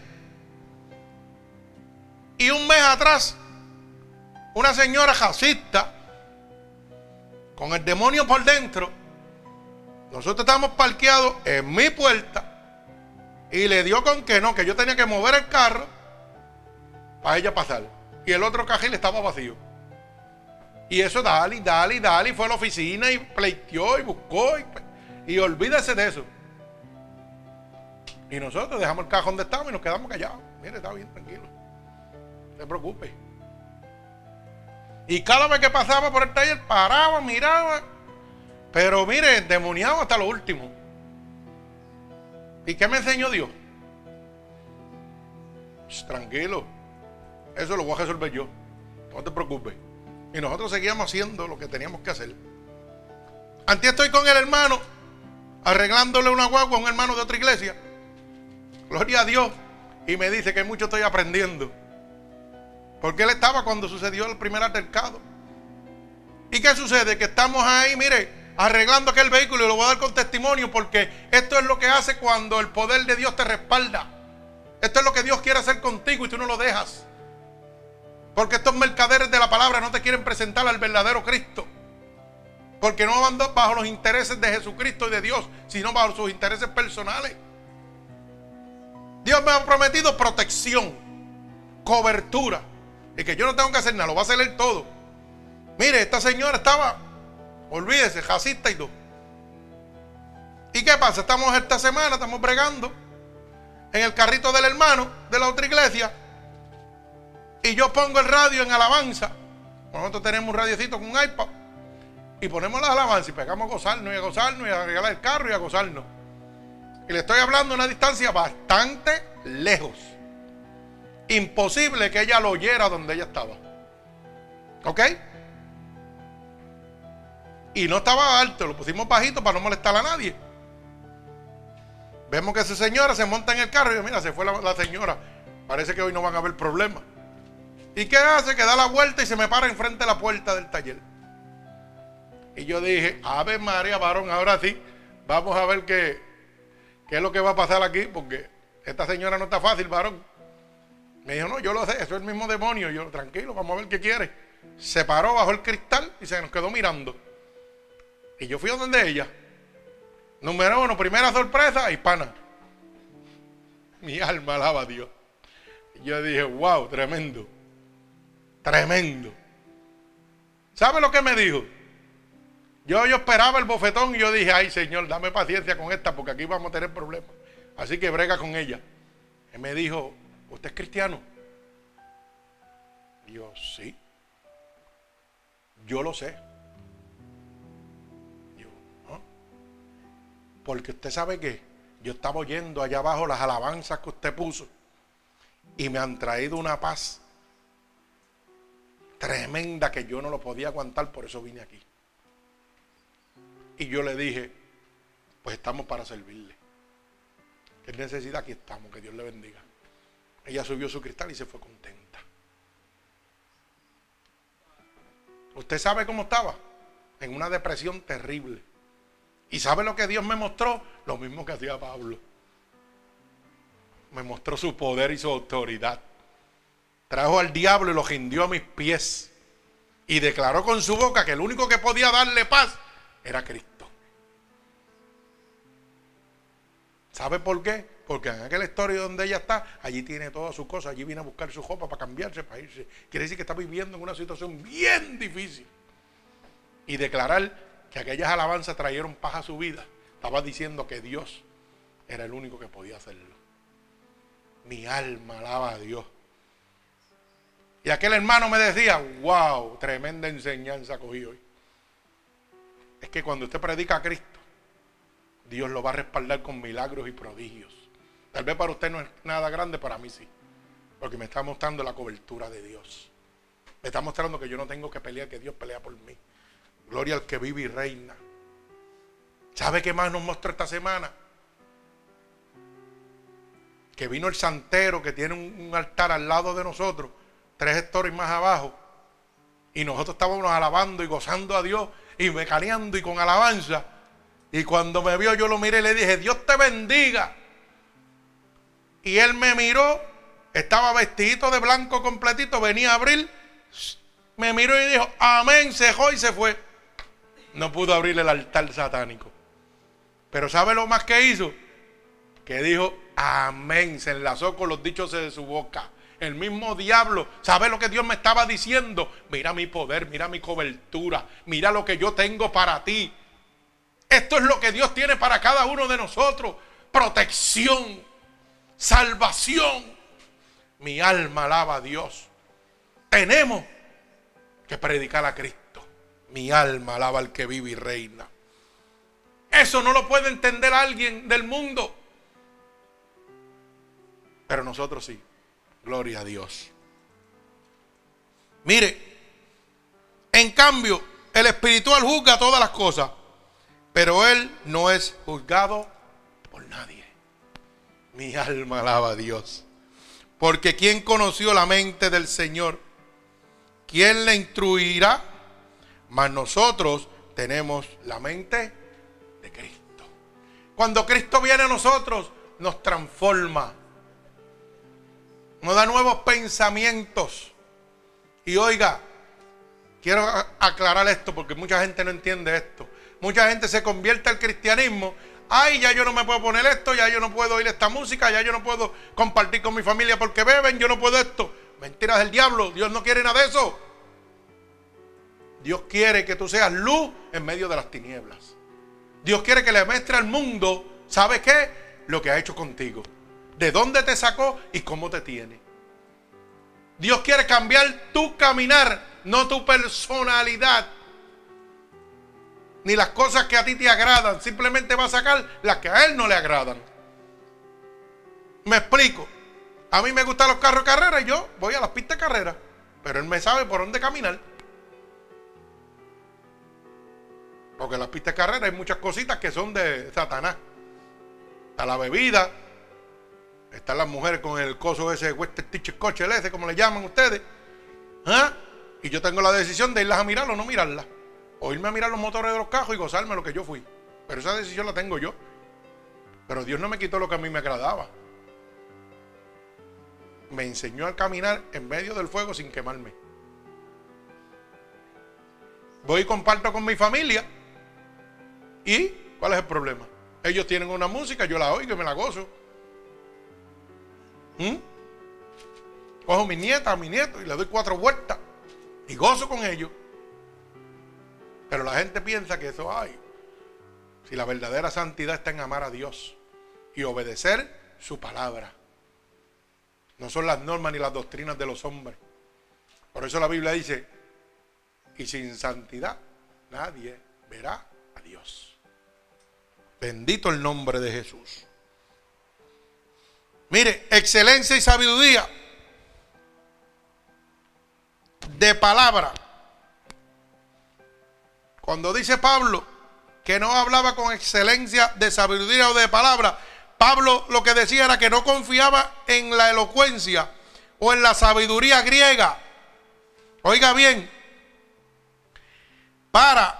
Y un mes atrás, una señora jacista, con el demonio por dentro, nosotros estábamos parqueados en mi puerta y le dio con que no, que yo tenía que mover el carro para ella pasar. Y el otro cajil estaba vacío. Y eso dale, dale, dale. Y fue a la oficina y pleiteó y buscó. Y, y olvídese de eso. Y nosotros dejamos el cajón donde estamos y nos quedamos callados. Mire, está bien, tranquilo. No se preocupe. Y cada vez que pasaba por el taller, paraba, miraba. Pero mire, demoniado hasta lo último. ¿Y qué me enseñó Dios? tranquilo. Eso lo voy a resolver yo. No te preocupes. Y nosotros seguíamos haciendo lo que teníamos que hacer. Antes estoy con el hermano arreglándole una guagua a un hermano de otra iglesia. Gloria a Dios. Y me dice que mucho estoy aprendiendo. Porque él estaba cuando sucedió el primer altercado. ¿Y qué sucede? Que estamos ahí, mire, arreglando aquel vehículo y lo voy a dar con testimonio porque esto es lo que hace cuando el poder de Dios te respalda. Esto es lo que Dios quiere hacer contigo y tú no lo dejas. Porque estos mercaderes de la palabra no te quieren presentar al verdadero Cristo. Porque no van bajo los intereses de Jesucristo y de Dios, sino bajo sus intereses personales. Dios me ha prometido protección, cobertura. Y que yo no tengo que hacer nada, lo va a hacer él todo. Mire, esta señora estaba, olvídese, jacista y todo. ¿Y qué pasa? Estamos esta semana, estamos bregando en el carrito del hermano de la otra iglesia. Y yo pongo el radio en alabanza. Nosotros tenemos un radiocito con un iPad. Y ponemos la alabanza y pegamos a gozarnos y a gozarnos y a regalar el carro y a gozarnos. Y le estoy hablando a una distancia bastante lejos. Imposible que ella lo oyera donde ella estaba. ¿Ok? Y no estaba alto, lo pusimos bajito para no molestar a nadie. Vemos que esa señora se monta en el carro y mira, se fue la, la señora. Parece que hoy no van a haber problemas. ¿Y qué hace? Que da la vuelta y se me para enfrente de la puerta del taller. Y yo dije, Ave María, varón, ahora sí, vamos a ver qué, ¿Qué es lo que va a pasar aquí? Porque esta señora no está fácil, varón. Me dijo, no, yo lo sé, eso es el mismo demonio. Yo, tranquilo, vamos a ver qué quiere. Se paró bajo el cristal y se nos quedó mirando. Y yo fui a donde ella. Número uno, primera sorpresa, hispana. Mi alma alaba a Dios. Y yo dije, wow, tremendo. Tremendo. ¿Sabe lo que me dijo? Yo, yo esperaba el bofetón y yo dije, ay Señor, dame paciencia con esta porque aquí vamos a tener problemas. Así que brega con ella. Él me dijo, ¿usted es cristiano? Yo, sí. Yo lo sé. Porque usted sabe que yo estaba oyendo allá abajo las alabanzas que usted puso y me han traído una paz tremenda que yo no lo podía aguantar, por eso vine aquí. Y yo le dije, pues estamos para servirle. ¿Qué necesidad? Aquí estamos, que Dios le bendiga. Ella subió su cristal y se fue contenta. ¿Usted sabe cómo estaba? En una depresión terrible. ¿Y sabe lo que Dios me mostró? Lo mismo que hacía Pablo. Me mostró su poder y su autoridad. Trajo al diablo y lo rindió a mis pies. Y declaró con su boca que el único que podía darle paz era Cristo. ¿Sabe por qué? Porque en aquel historia donde ella está, allí tiene todas sus cosas, allí viene a buscar su ropa para cambiarse, para irse. Quiere decir que está viviendo en una situación bien difícil. Y declarar que aquellas alabanzas trajeron paz a su vida, estaba diciendo que Dios era el único que podía hacerlo. Mi alma alaba a Dios. Y aquel hermano me decía, wow, tremenda enseñanza cogí hoy. Es que cuando usted predica a Cristo, Dios lo va a respaldar con milagros y prodigios. Tal vez para usted no es nada grande, para mí sí. Porque me está mostrando la cobertura de Dios. Me está mostrando que yo no tengo que pelear, que Dios pelea por mí. Gloria al que vive y reina. ¿Sabe qué más nos mostró esta semana? Que vino el santero que tiene un, altar al lado de nosotros, tres hectores más abajo. Y nosotros estábamos alabando y gozando a Dios y mecaneando y con alabanza. Y cuando me vio yo lo miré y le dije, Dios te bendiga. Y él me miró, estaba vestidito de blanco completito, venía a abrir, me miró y dijo, amén, se y se fue no pudo abrir el altar satánico. Pero ¿sabe lo más que hizo? Que dijo, amén, se enlazó con los dichos de su boca. El mismo diablo, ¿sabe lo que Dios me estaba diciendo? Mira mi poder, mira mi cobertura, mira lo que yo tengo para ti. Esto es lo que Dios tiene para cada uno de nosotros. Protección, salvación. Mi alma alaba a Dios. Tenemos que predicar a Cristo. Mi alma alaba al que vive y reina. Eso no lo puede entender alguien del mundo. Pero nosotros sí. Gloria a Dios. Mire, en cambio, el espiritual juzga todas las cosas, pero él no es juzgado por nadie. Mi alma alaba a Dios. Porque ¿quién conoció la mente del Señor? ¿Quién le instruirá? Mas nosotros tenemos la mente de Cristo. Cuando Cristo viene a nosotros, nos transforma. Nos da nuevos pensamientos. Y oiga, quiero aclarar esto porque mucha gente no entiende esto. Mucha gente se convierte al cristianismo. Ay, ya yo no me puedo poner esto, ya yo no puedo oír esta música, ya yo no puedo compartir con mi familia porque beben, yo no puedo esto. Mentiras del diablo, Dios no quiere nada de eso. Dios quiere que tú seas luz en medio de las tinieblas. Dios quiere que le muestre al mundo, ¿sabe qué? Lo que ha hecho contigo. De dónde te sacó y cómo te tiene. Dios quiere cambiar tu caminar, no tu personalidad. Ni las cosas que a ti te agradan. Simplemente va a sacar las que a Él no le agradan. Me explico. A mí me gustan los carros de carrera y yo voy a las pistas de carrera. Pero Él me sabe por dónde caminar. Porque en las pistas de carrera hay muchas cositas que son de Satanás. Está la bebida, están las mujeres con el coso ese Western Teacher Coche, ese, como le llaman ustedes. ¿Ah? Y yo tengo la decisión de irlas a mirar o no mirarlas. O irme a mirar los motores de los cajos y gozarme lo que yo fui. Pero esa decisión la tengo yo. Pero Dios no me quitó lo que a mí me agradaba. Me enseñó a caminar en medio del fuego sin quemarme. Voy y comparto con mi familia ¿Y cuál es el problema? Ellos tienen una música, yo la oigo y me la gozo. ¿Mm? Cojo mi nieta, a mi nieto y le doy cuatro vueltas y gozo con ellos. Pero la gente piensa que eso hay. Si la verdadera santidad está en amar a Dios y obedecer su palabra. No son las normas ni las doctrinas de los hombres. Por eso la Biblia dice, Y sin santidad nadie verá a Dios. Bendito el nombre de Jesús. Mire, excelencia y sabiduría de palabra. Cuando dice Pablo que no hablaba con excelencia de sabiduría o de palabra, Pablo lo que decía era que no confiaba en la elocuencia o en la sabiduría griega. Oiga bien, para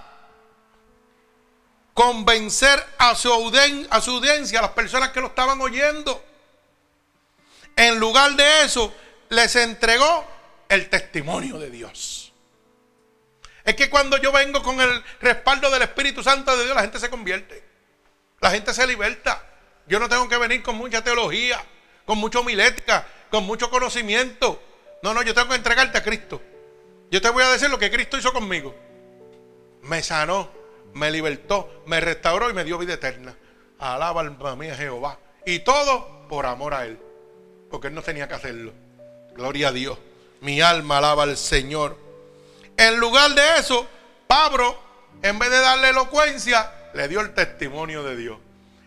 convencer a su, audiencia, a las personas que lo estaban oyendo. En lugar de eso, les entregó el testimonio de Dios. Es que cuando yo vengo con el respaldo del Espíritu Santo de Dios, la gente se convierte. La gente se liberta. Yo no tengo que venir con mucha teología, con mucha homilética, con mucho conocimiento. No, no, yo tengo que entregarte a Cristo. Yo te voy a decir lo que Cristo hizo conmigo. Me sanó, me libertó, me restauró y me dio vida eterna. Alaba alma mía Jehová. Y todo por amor a Él. Porque Él no tenía que hacerlo. Gloria a Dios. Mi alma alaba al Señor. En lugar de eso, Pablo, en vez de darle elocuencia, le dio el testimonio de Dios.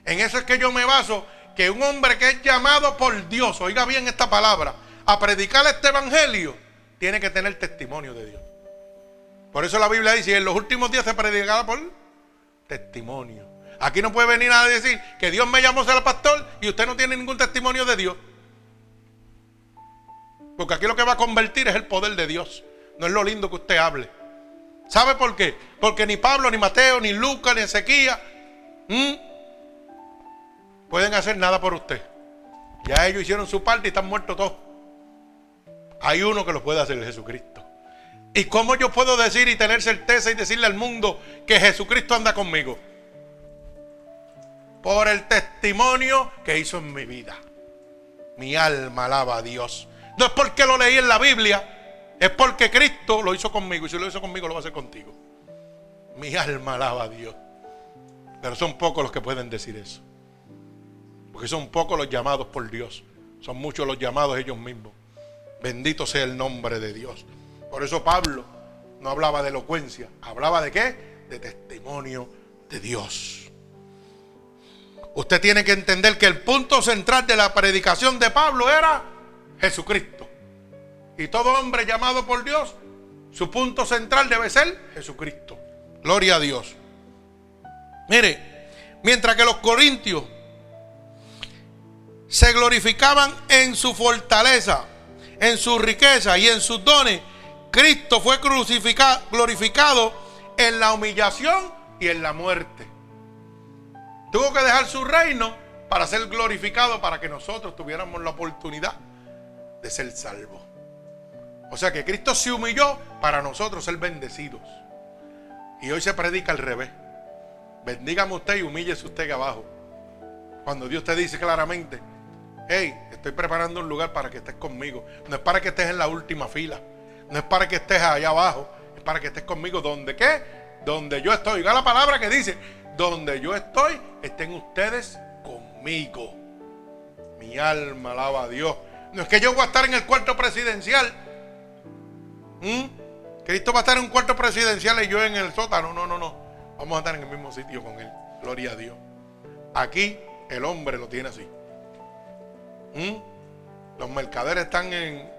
En eso es que yo me baso, que un hombre que es llamado por Dios, oiga bien esta palabra, a predicar este evangelio, tiene que tener testimonio de Dios. Por eso la Biblia dice, en los últimos días se predicará por testimonio. Aquí no puede venir a decir que Dios me llamó a ser pastor y usted no tiene ningún testimonio de Dios. Porque aquí lo que va a convertir es el poder de Dios. No es lo lindo que usted hable. ¿Sabe por qué? Porque ni Pablo, ni Mateo, ni Lucas, ni Ezequiel pueden hacer nada por usted. Ya ellos hicieron su parte y están muertos todos. Hay uno que lo puede hacer, Jesucristo. ¿Y cómo yo puedo decir y tener certeza y decirle al mundo que Jesucristo anda conmigo? Por el testimonio que hizo en mi vida. Mi alma alaba a Dios. No es porque lo leí en la Biblia, es porque Cristo lo hizo conmigo. Y si lo hizo conmigo, lo va a hacer contigo. Mi alma alaba a Dios. Pero son pocos los que pueden decir eso. Porque son pocos los llamados por Dios. Son muchos los llamados ellos mismos. Bendito sea el nombre de Dios. Por eso Pablo no hablaba de elocuencia. ¿Hablaba de qué? De testimonio de Dios. Usted tiene que entender que el punto central de la predicación de Pablo era Jesucristo. Y todo hombre llamado por Dios, su punto central debe ser Jesucristo. Gloria a Dios. Mire, mientras que los corintios se glorificaban en su fortaleza, en su riqueza y en sus dones. Cristo fue crucificado, glorificado en la humillación y en la muerte. Tuvo que dejar su reino para ser glorificado, para que nosotros tuviéramos la oportunidad de ser salvos. O sea que Cristo se humilló para nosotros ser bendecidos. Y hoy se predica al revés. Bendígame usted y humíllese usted abajo. Cuando Dios te dice claramente, hey, estoy preparando un lugar para que estés conmigo. No es para que estés en la última fila. No es para que estés allá abajo. Es para que estés conmigo. ¿Dónde qué? Donde yo estoy. Oiga la palabra que dice, donde yo estoy, estén ustedes conmigo. Mi alma alaba a Dios. No es que yo voy a estar en el cuarto presidencial. ¿Mm? Cristo va a estar en un cuarto presidencial y yo en el sótano. No, no, no. Vamos a estar en el mismo sitio con Él. Gloria a Dios. Aquí el hombre lo tiene así. ¿Mm? Los mercaderes están en,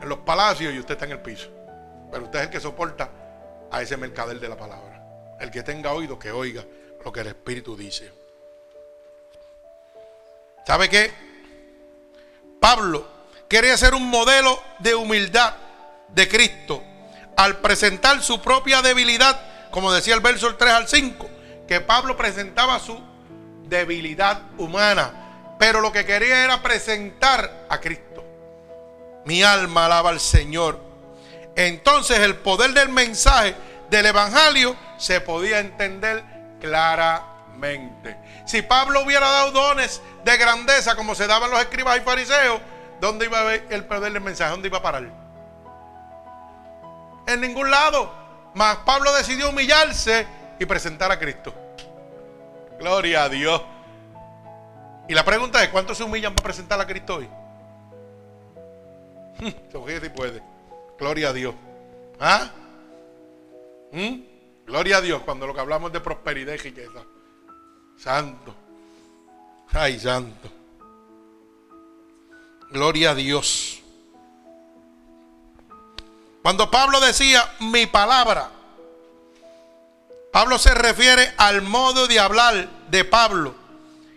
en los palacios y usted está en el piso. Pero usted es el que soporta a ese mercader de la palabra. El que tenga oído, que oiga lo que el Espíritu dice. ¿Sabe qué? Pablo quería ser un modelo de humildad de Cristo al presentar su propia debilidad, como decía el verso 3 al 5, que Pablo presentaba su debilidad humana pero lo que quería era presentar a Cristo. Mi alma alaba al Señor. Entonces el poder del mensaje del Evangelio se podía entender claramente. Si Pablo hubiera dado dones de grandeza como se daban los escribas y fariseos, ¿dónde iba a ver el poder del mensaje? ¿Dónde iba a parar? En ningún lado. Mas Pablo decidió humillarse y presentar a Cristo. Gloria a Dios. Y la pregunta es, ¿cuántos se humillan para presentar a Cristo hoy? Se si puede. Gloria a Dios. ¿Ah? ¿Mm? Gloria a Dios cuando lo que hablamos de prosperidad y riqueza. Santo. Ay, santo. Gloria a Dios. Cuando Pablo decía mi palabra, Pablo se refiere al modo de hablar de Pablo.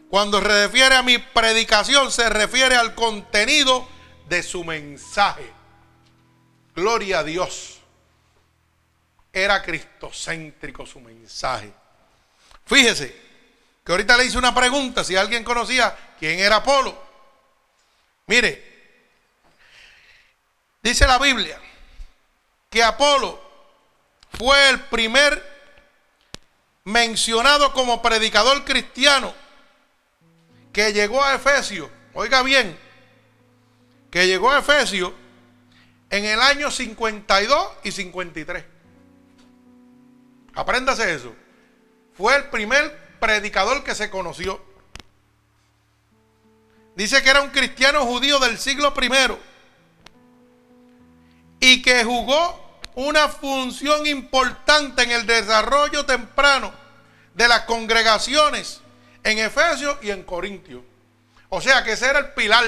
Cuando se refiere a mi predicación, se refiere al contenido de su mensaje. Gloria a Dios. Era cristocéntrico su mensaje. Fíjese que ahorita le hice una pregunta si alguien conocía quién era Apolo. Mire, dice la Biblia que Apolo fue el primer mencionado como predicador cristiano que llegó a Efesios, oiga bien, que llegó a Efesios en el año 52 y 53. Apréndase eso. Fue el primer predicador que se conoció. Dice que era un cristiano judío del siglo primero y que jugó una función importante en el desarrollo temprano de las congregaciones en Efesios y en Corintios. O sea que ese era el pilar.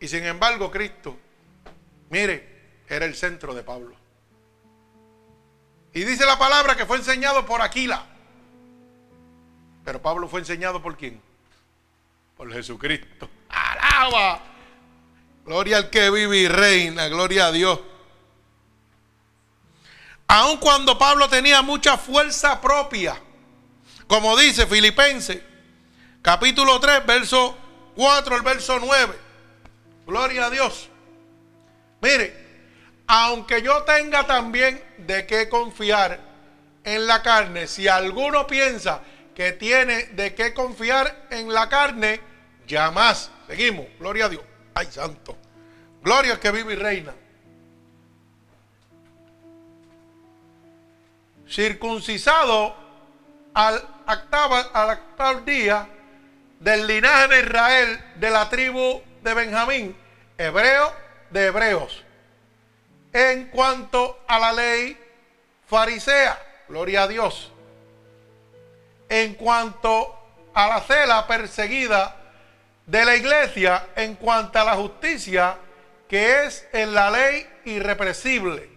Y sin embargo, Cristo, mire, era el centro de Pablo. Y dice la palabra que fue enseñado por Aquila. Pero Pablo fue enseñado por quién? Por Jesucristo. Alaba. Gloria al que vive y reina, gloria a Dios. Aun cuando Pablo tenía mucha fuerza propia, como dice Filipenses, capítulo 3, verso 4, el verso 9. Gloria a Dios. Mire, aunque yo tenga también de qué confiar en la carne, si alguno piensa que tiene de qué confiar en la carne, ya más. Seguimos, gloria a Dios. Ay, santo. Gloria que vive y reina. Circuncisado al octavo, al día del linaje de Israel, de la tribu de Benjamín, hebreo de hebreos. En cuanto a la ley farisea, gloria a Dios. En cuanto a la cela perseguida de la iglesia, en cuanto a la justicia, que es en la ley irrepresible.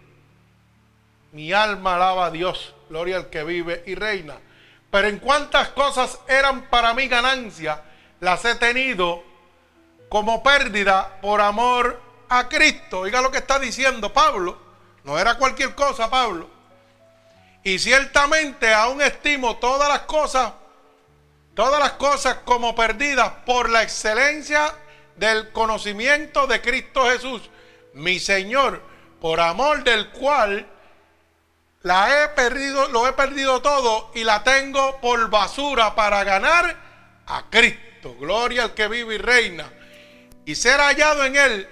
Mi alma alaba a Dios, gloria al que vive y reina. Pero en cuantas cosas eran para mí ganancia, las he tenido como pérdida por amor a Cristo. Oiga lo que está diciendo Pablo. No era cualquier cosa, Pablo. Y ciertamente aún estimo todas las cosas, todas las cosas como perdidas por la excelencia del conocimiento de Cristo Jesús, mi Señor, por amor del cual la he perdido, lo he perdido todo y la tengo por basura para ganar a Cristo. Gloria al que vive y reina. Y ser hallado en él,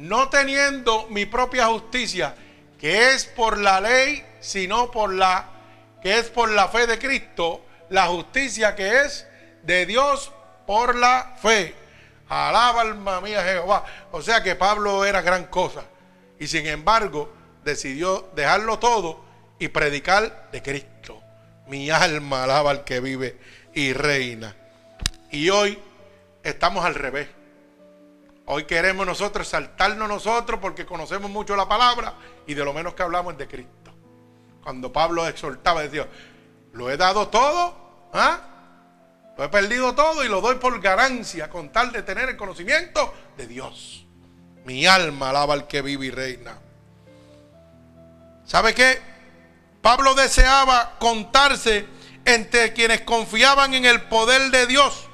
no teniendo mi propia justicia, que es por la ley, sino por la que es por la fe de Cristo, la justicia que es de Dios por la fe. Alaba alma mía Jehová. O sea que Pablo era gran cosa. Y sin embargo decidió dejarlo todo y predicar de Cristo. Mi alma alaba al que vive y reina. Y hoy estamos al revés. Hoy queremos nosotros saltarnos nosotros porque conocemos mucho la palabra y de lo menos que hablamos es de Cristo. Cuando Pablo exhortaba, decía, lo he dado todo, ¿ah? Lo he perdido todo y lo doy por ganancia con tal de tener el conocimiento de Dios. Mi alma alaba al que vive y reina. ¿Sabe qué? Pablo deseaba contarse entre quienes confiaban en el poder de Dios,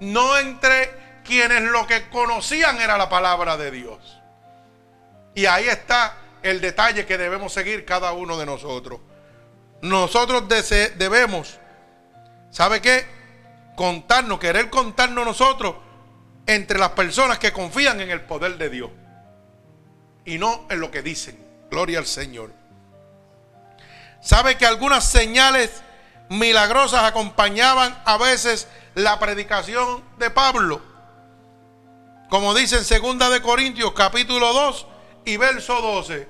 no entre quienes lo que conocían era la palabra de Dios. Y ahí está el detalle que debemos seguir cada uno de nosotros. Nosotros debemos ¿sabe qué? Contarnos, querer contarnos nosotros entre las personas que confían en el poder de Dios y no en lo que dicen. Gloria al Señor. ¿Sabe que algunas señales milagrosas acompañaban a veces la predicación de Pablo? Como dice en 2 de Corintios capítulo 2 y verso 12.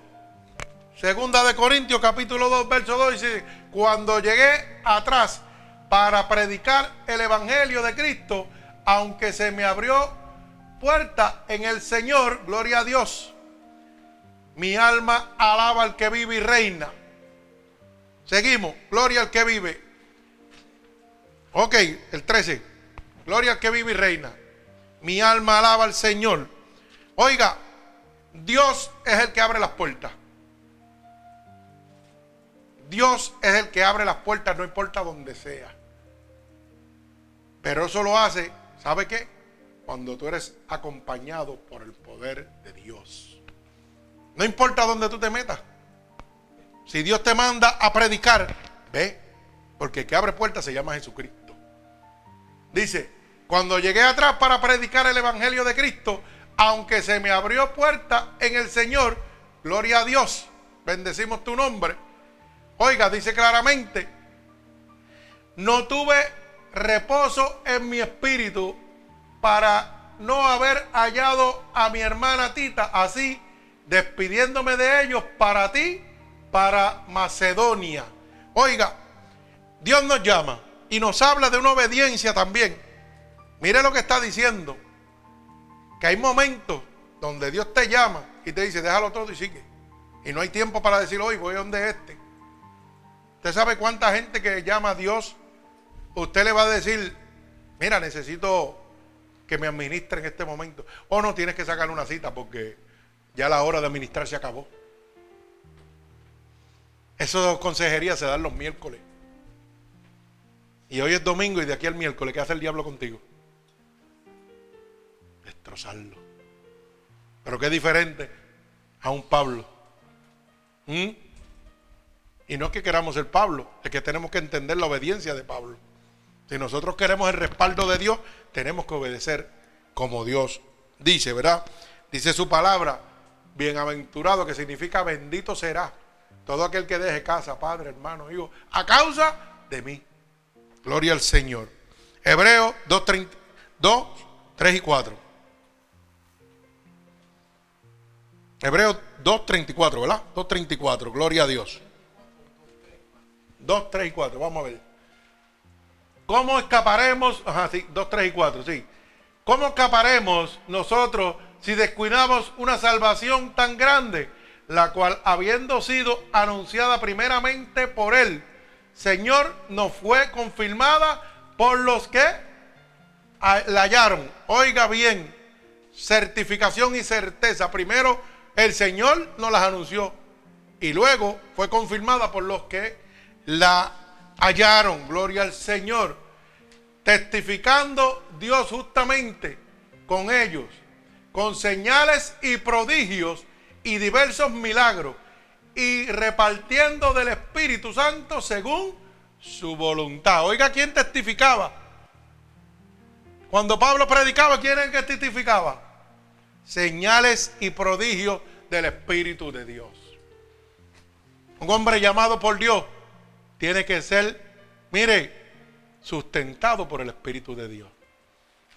Segunda de Corintios capítulo 2 verso 2 dice, cuando llegué atrás para predicar el evangelio de Cristo, aunque se me abrió puerta en el Señor, gloria a Dios. Mi alma alaba al que vive y reina. Seguimos, gloria al que vive. Ok, el 13. Gloria al que vive y reina. Mi alma alaba al Señor. Oiga, Dios es el que abre las puertas. Dios es el que abre las puertas, no importa donde sea. Pero eso lo hace, ¿sabe qué? Cuando tú eres acompañado por el poder de Dios. No importa dónde tú te metas. Si Dios te manda a predicar, ve, porque el que abre puertas se llama Jesucristo. Dice, cuando llegué atrás para predicar el Evangelio de Cristo, aunque se me abrió puerta en el Señor, gloria a Dios, bendecimos tu nombre. Oiga, dice claramente, no tuve reposo en mi espíritu para no haber hallado a mi hermana Tita, así despidiéndome de ellos para ti, para Macedonia. Oiga, Dios nos llama y nos habla de una obediencia también. Mire lo que está diciendo. Que hay momentos donde Dios te llama y te dice, déjalo todo y sigue. Y no hay tiempo para decir, hoy voy a donde este. Usted sabe cuánta gente que llama a Dios, usted le va a decir, mira, necesito que me administre en este momento. O no tienes que sacar una cita porque ya la hora de administrar se acabó. Esas consejerías se dan los miércoles. Y hoy es domingo y de aquí al miércoles, ¿qué hace el diablo contigo? Destrozarlo. Pero qué diferente a un Pablo. ¿Mm? Y no es que queramos ser Pablo, es que tenemos que entender la obediencia de Pablo. Si nosotros queremos el respaldo de Dios, tenemos que obedecer como Dios dice, ¿verdad? Dice su palabra, bienaventurado, que significa bendito será todo aquel que deje casa, padre, hermano, hijo, a causa de mí. Gloria al Señor. Hebreo 2, 2 3 y 4. Hebreo 2.34, ¿verdad? 2.34, gloria a Dios. 2, 3 y 4, vamos a ver. ¿Cómo escaparemos? Ajá, sí, 2, 3 y 4, sí. ¿Cómo escaparemos nosotros si descuidamos una salvación tan grande, la cual habiendo sido anunciada primeramente por Él, Señor, nos fue confirmada por los que la hallaron? Oiga bien, certificación y certeza. Primero, el Señor nos las anunció y luego fue confirmada por los que la hallaron. Gloria al Señor. Testificando Dios justamente con ellos, con señales y prodigios y diversos milagros, y repartiendo del Espíritu Santo según su voluntad. Oiga, ¿quién testificaba? Cuando Pablo predicaba, ¿quién es el que testificaba? Señales y prodigios del Espíritu de Dios. Un hombre llamado por Dios tiene que ser, mire, sustentado por el Espíritu de Dios.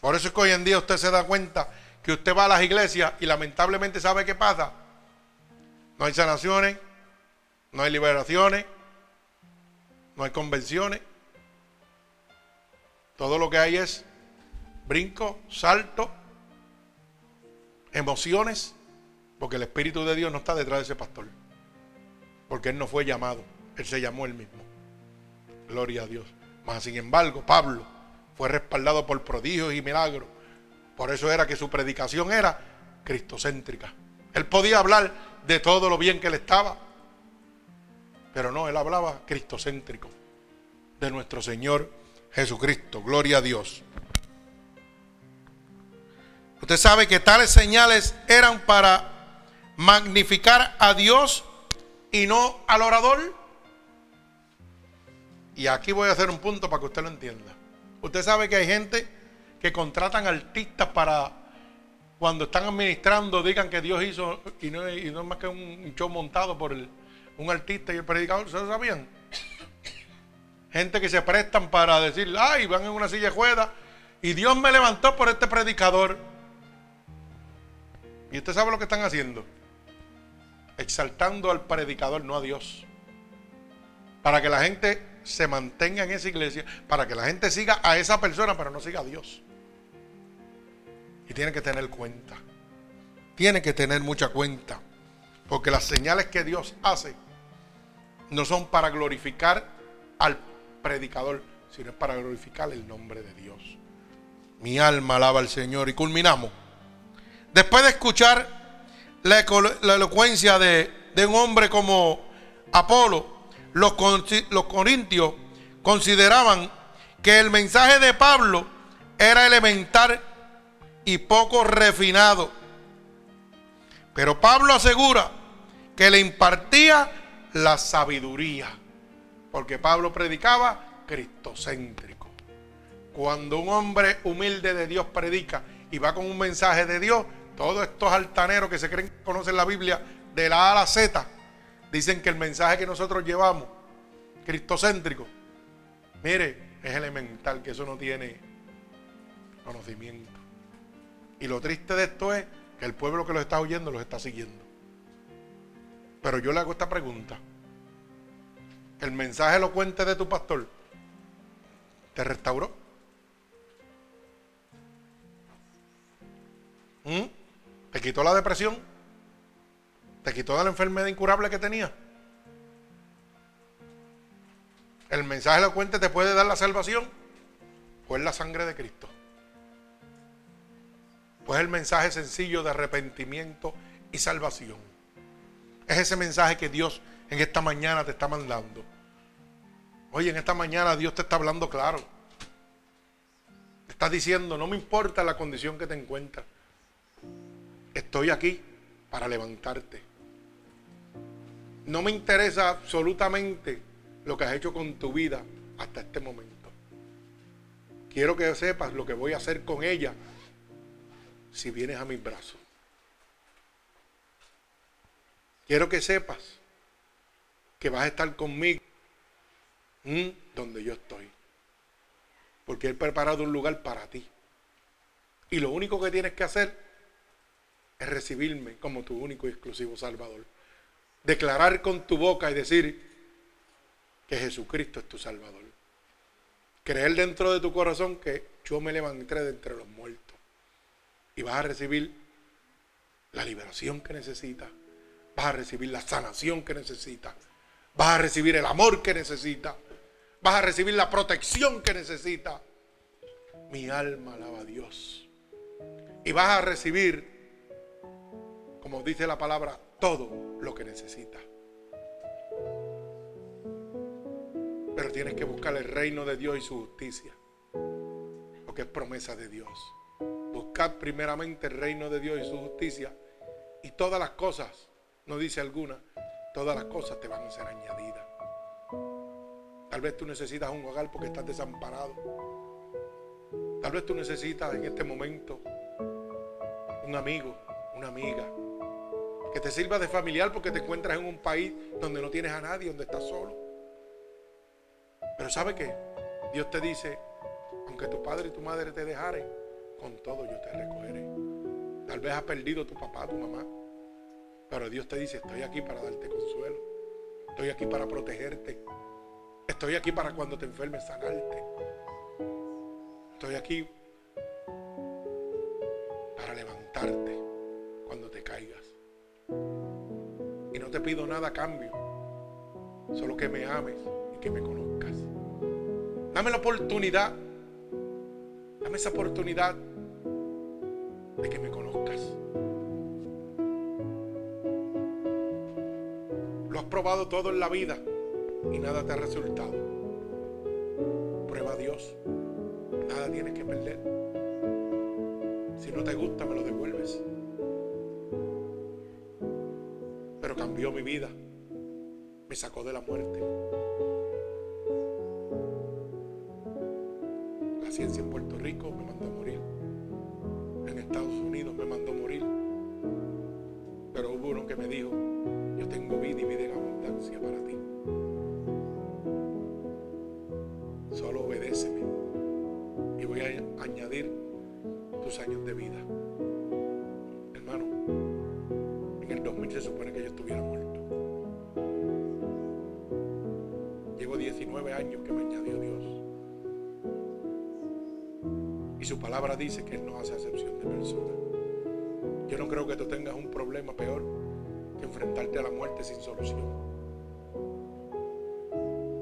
Por eso es que hoy en día usted se da cuenta que usted va a las iglesias y lamentablemente sabe qué pasa. No hay sanaciones, no hay liberaciones, no hay convenciones. Todo lo que hay es brinco, salto, emociones, porque el Espíritu de Dios no está detrás de ese pastor. Porque él no fue llamado, él se llamó él mismo. Gloria a Dios. Mas sin embargo, Pablo fue respaldado por prodigios y milagros. Por eso era que su predicación era cristocéntrica. Él podía hablar de todo lo bien que él estaba. Pero no, él hablaba cristocéntrico. De nuestro Señor Jesucristo. Gloria a Dios. Usted sabe que tales señales eran para magnificar a Dios y no al orador. Y aquí voy a hacer un punto para que usted lo entienda. Usted sabe que hay gente que contratan artistas para cuando están administrando digan que Dios hizo y no, es más que un show montado por un artista y el predicador. ¿Se lo sabían? Gente que se prestan para decir, ay, van en una silla de juega y Dios me levantó por este predicador. Y usted sabe lo que están haciendo. exaltando al predicador, no a Dios. Para que la gente se mantenga en esa iglesia, para que la gente siga a esa persona, pero no siga a Dios. Y tiene que tener cuenta. Tiene que tener mucha cuenta. Porque las señales que Dios hace no son para glorificar al predicador, sino es para glorificar el nombre de Dios. Mi alma alaba al Señor. Y culminamos. Después de escuchar la, elocuencia de, un hombre como Apolo, los, los corintios consideraban que el mensaje de Pablo era elemental y poco refinado. Pero Pablo asegura que le impartía la sabiduría, porque Pablo predicaba cristocéntrico. Cuando un hombre humilde de Dios predica y va con un mensaje de Dios, todos estos altaneros que se creen que conocen la Biblia de la A a la Z, dicen que el mensaje que nosotros llevamos, cristocéntrico, mire, es elemental, que eso no tiene conocimiento. Y lo triste de esto es que el pueblo que lo está oyendo los está siguiendo. Pero yo le hago esta pregunta. ¿El mensaje elocuente de tu pastor te restauró? ¿Mm? ¿Te quitó la depresión? ¿Te quitó la enfermedad incurable que tenía? ¿El mensaje elocuente te puede dar la salvación? Pues la sangre de Cristo. Pues el mensaje sencillo de arrepentimiento y salvación. Es ese mensaje que Dios en esta mañana te está mandando. Oye, en esta mañana Dios te está hablando claro. Te está diciendo, no me importa la condición que te encuentras. Estoy aquí para levantarte. No me interesa absolutamente lo que has hecho con tu vida hasta este momento. Quiero que sepas lo que voy a hacer con ella si vienes a mis brazos. Quiero que sepas que vas a estar conmigo donde yo estoy. Porque He preparado un lugar para ti. Y lo único que tienes que hacer es recibirme como tu único y exclusivo Salvador. Declarar con tu boca y decir que Jesucristo es tu Salvador. Creer dentro de tu corazón que yo me levanté de entre los muertos y vas a recibir la liberación que necesitas, vas a recibir la sanación que necesitas, vas a recibir el amor que necesitas, vas a recibir la protección que necesitas. Mi alma alaba a Dios. Y vas a recibir, como dice la palabra, todo lo que necesitas. Pero tienes que buscar el reino de Dios y su justicia, porque es promesa de Dios. Buscad primeramente el reino de Dios y su justicia. Y todas las cosas, no dice alguna, todas las cosas te van a ser añadidas. Tal vez tú necesitas un hogar porque estás desamparado. Tal vez tú necesitas en este momento un amigo, una amiga, que te sirva de familiar porque te encuentras en un país donde no tienes a nadie, donde estás solo. Pero ¿sabe qué? Dios te dice, aunque tu padre y tu madre te dejaren, con todo yo te recogeré. Tal vez has perdido tu papá, tu mamá, pero Dios te dice, estoy aquí para darte consuelo. Estoy aquí para protegerte. Estoy aquí para cuando te enfermes sanarte. Estoy aquí para levantarte te pido nada a cambio, solo que me ames y que me conozcas. Dame la oportunidad, dame esa oportunidad de que me conozcas. Lo has probado todo en la vida y nada te ha resultado. Prueba a Dios. Nada tienes que perder. Si no te gusta, me lo devuelves. Cambió mi vida. Me sacó de la muerte. La ciencia en Puerto Rico me mandó a morir. Estados Unidos me mandó morir. Pero hubo uno que me dijo, yo tengo vida y vida en abundancia para ti. Solo obedéceme y voy a añadir tus años de vida. Hermano, en el 2000 mí se supone que yo estuviera 19 años que me añadió Dios. Y su palabra dice que Él no hace acepción de personas. Yo no creo que tú tengas un problema peor que enfrentarte a la muerte sin solución.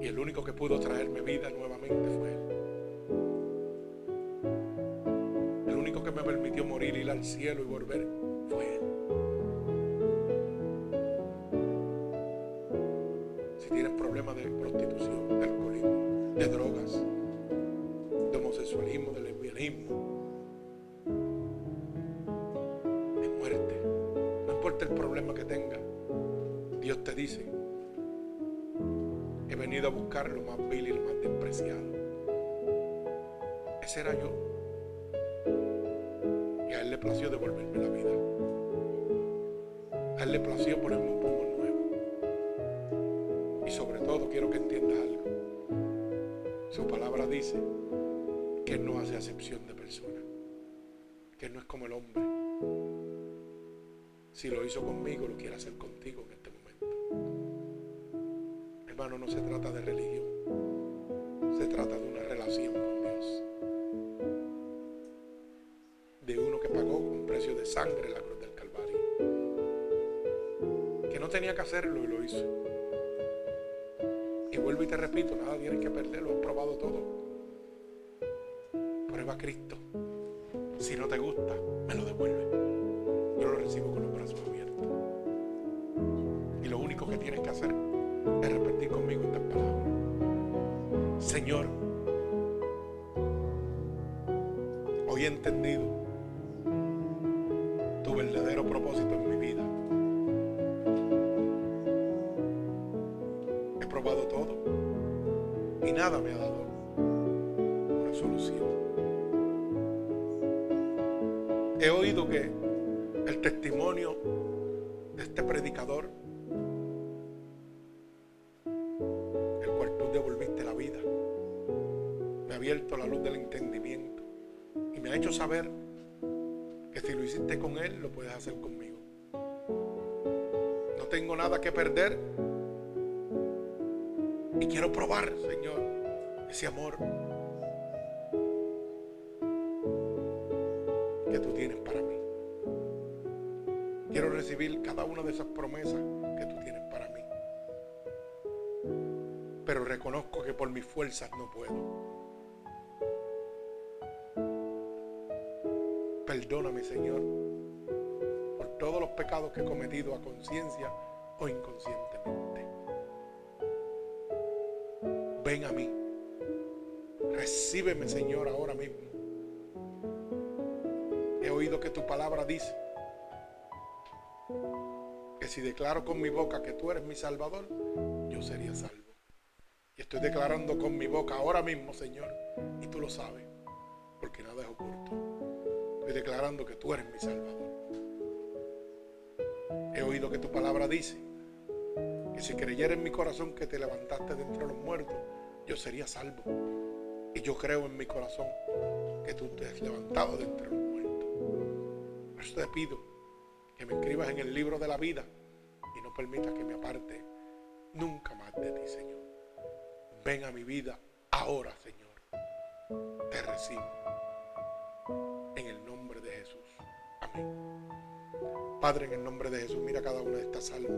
Y el único que pudo traerme vida nuevamente fue Él. El único que me permitió morir, ir al cielo y volver el problema que tengas, Dios te dice, he venido a buscar lo más vil y lo más despreciado. Ese era yo. Y a Él le plació devolverme la vida. A Él le plació ponerme un pulmón nuevo. Y sobre todo quiero que entiendas algo. Su palabra dice que no hace acepción de personas. Que no es como el hombre. Si lo hizo conmigo, lo quiere hacer contigo en este momento. Hermano, no se trata de religión. Se trata de una relación con Dios. De uno que pagó con un precio de sangre la cruz del Calvario. Que no tenía que hacerlo y lo hizo. Y vuelvo y te repito, nada tienes que perderlo, has probado todo. Prueba a Cristo. Si no te gusta, me lo devuelve. Recibo con los brazos abiertos. Y lo único que tienes que hacer es repetir conmigo estas palabras. Señor, hoy he entendido tu verdadero propósito en mi vida. He probado todo y nada me ha dado una solución. He oído que testimonio de este predicador, el cual tú devolviste la vida, me ha abierto la luz del entendimiento y me ha hecho saber que si lo hiciste con él, lo puedes hacer conmigo. No tengo nada que perder y quiero probar, Señor, ese amor Quiero recibir cada una de esas promesas que tú tienes para mí. Pero reconozco que por mis fuerzas no puedo. Perdóname, Señor, por todos los pecados que he cometido a conciencia o inconscientemente. Ven a mí. Recíbeme, Señor, ahora mismo. He oído que tu palabra dice si declaro con mi boca que tú eres mi Salvador, yo sería salvo. Y estoy declarando con mi boca ahora mismo, Señor, y tú lo sabes, porque nada es oculto. Estoy declarando que tú eres mi Salvador. He oído que tu palabra dice que si creyera en mi corazón que te levantaste de entre los muertos, yo sería salvo. Y yo creo en mi corazón que tú te has levantado de entre los muertos. Por eso te pido que me escribas en el libro de la vida permitas que me aparte nunca más de ti, Señor. Ven a mi vida ahora, Señor. Te recibo. En el nombre de Jesús. Amén. Padre, en el nombre de Jesús, mira cada una de estas almas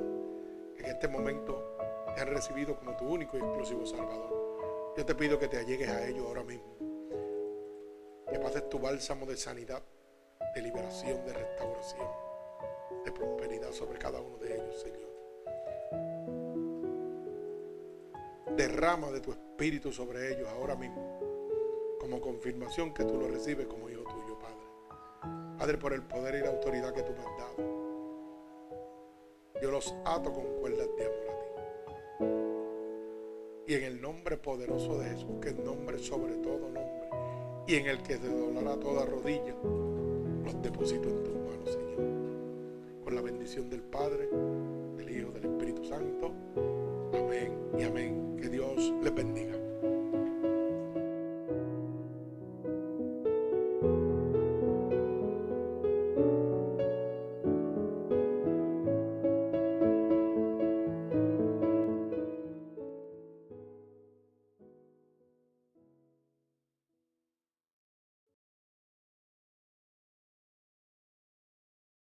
que en este momento te han recibido como tu único y exclusivo Salvador. Yo te pido que te allegues a ellos ahora mismo. Que pases tu bálsamo de sanidad, de liberación, de restauración, de prosperidad sobre cada uno de ellos, Señor. Derrama de tu espíritu sobre ellos ahora mismo, como confirmación que tú lo recibes como hijo tuyo, Padre. Padre, por el poder y la autoridad que tú me has dado, yo los ato con cuerdas de amor a ti. Y en el nombre poderoso de Jesús, que es nombre sobre todo nombre, y en el que se doblará toda rodilla, los deposito en tus manos, Señor. Con la bendición del Padre, del Hijo, del Espíritu Santo. Amén y amén. Que Dios les bendiga.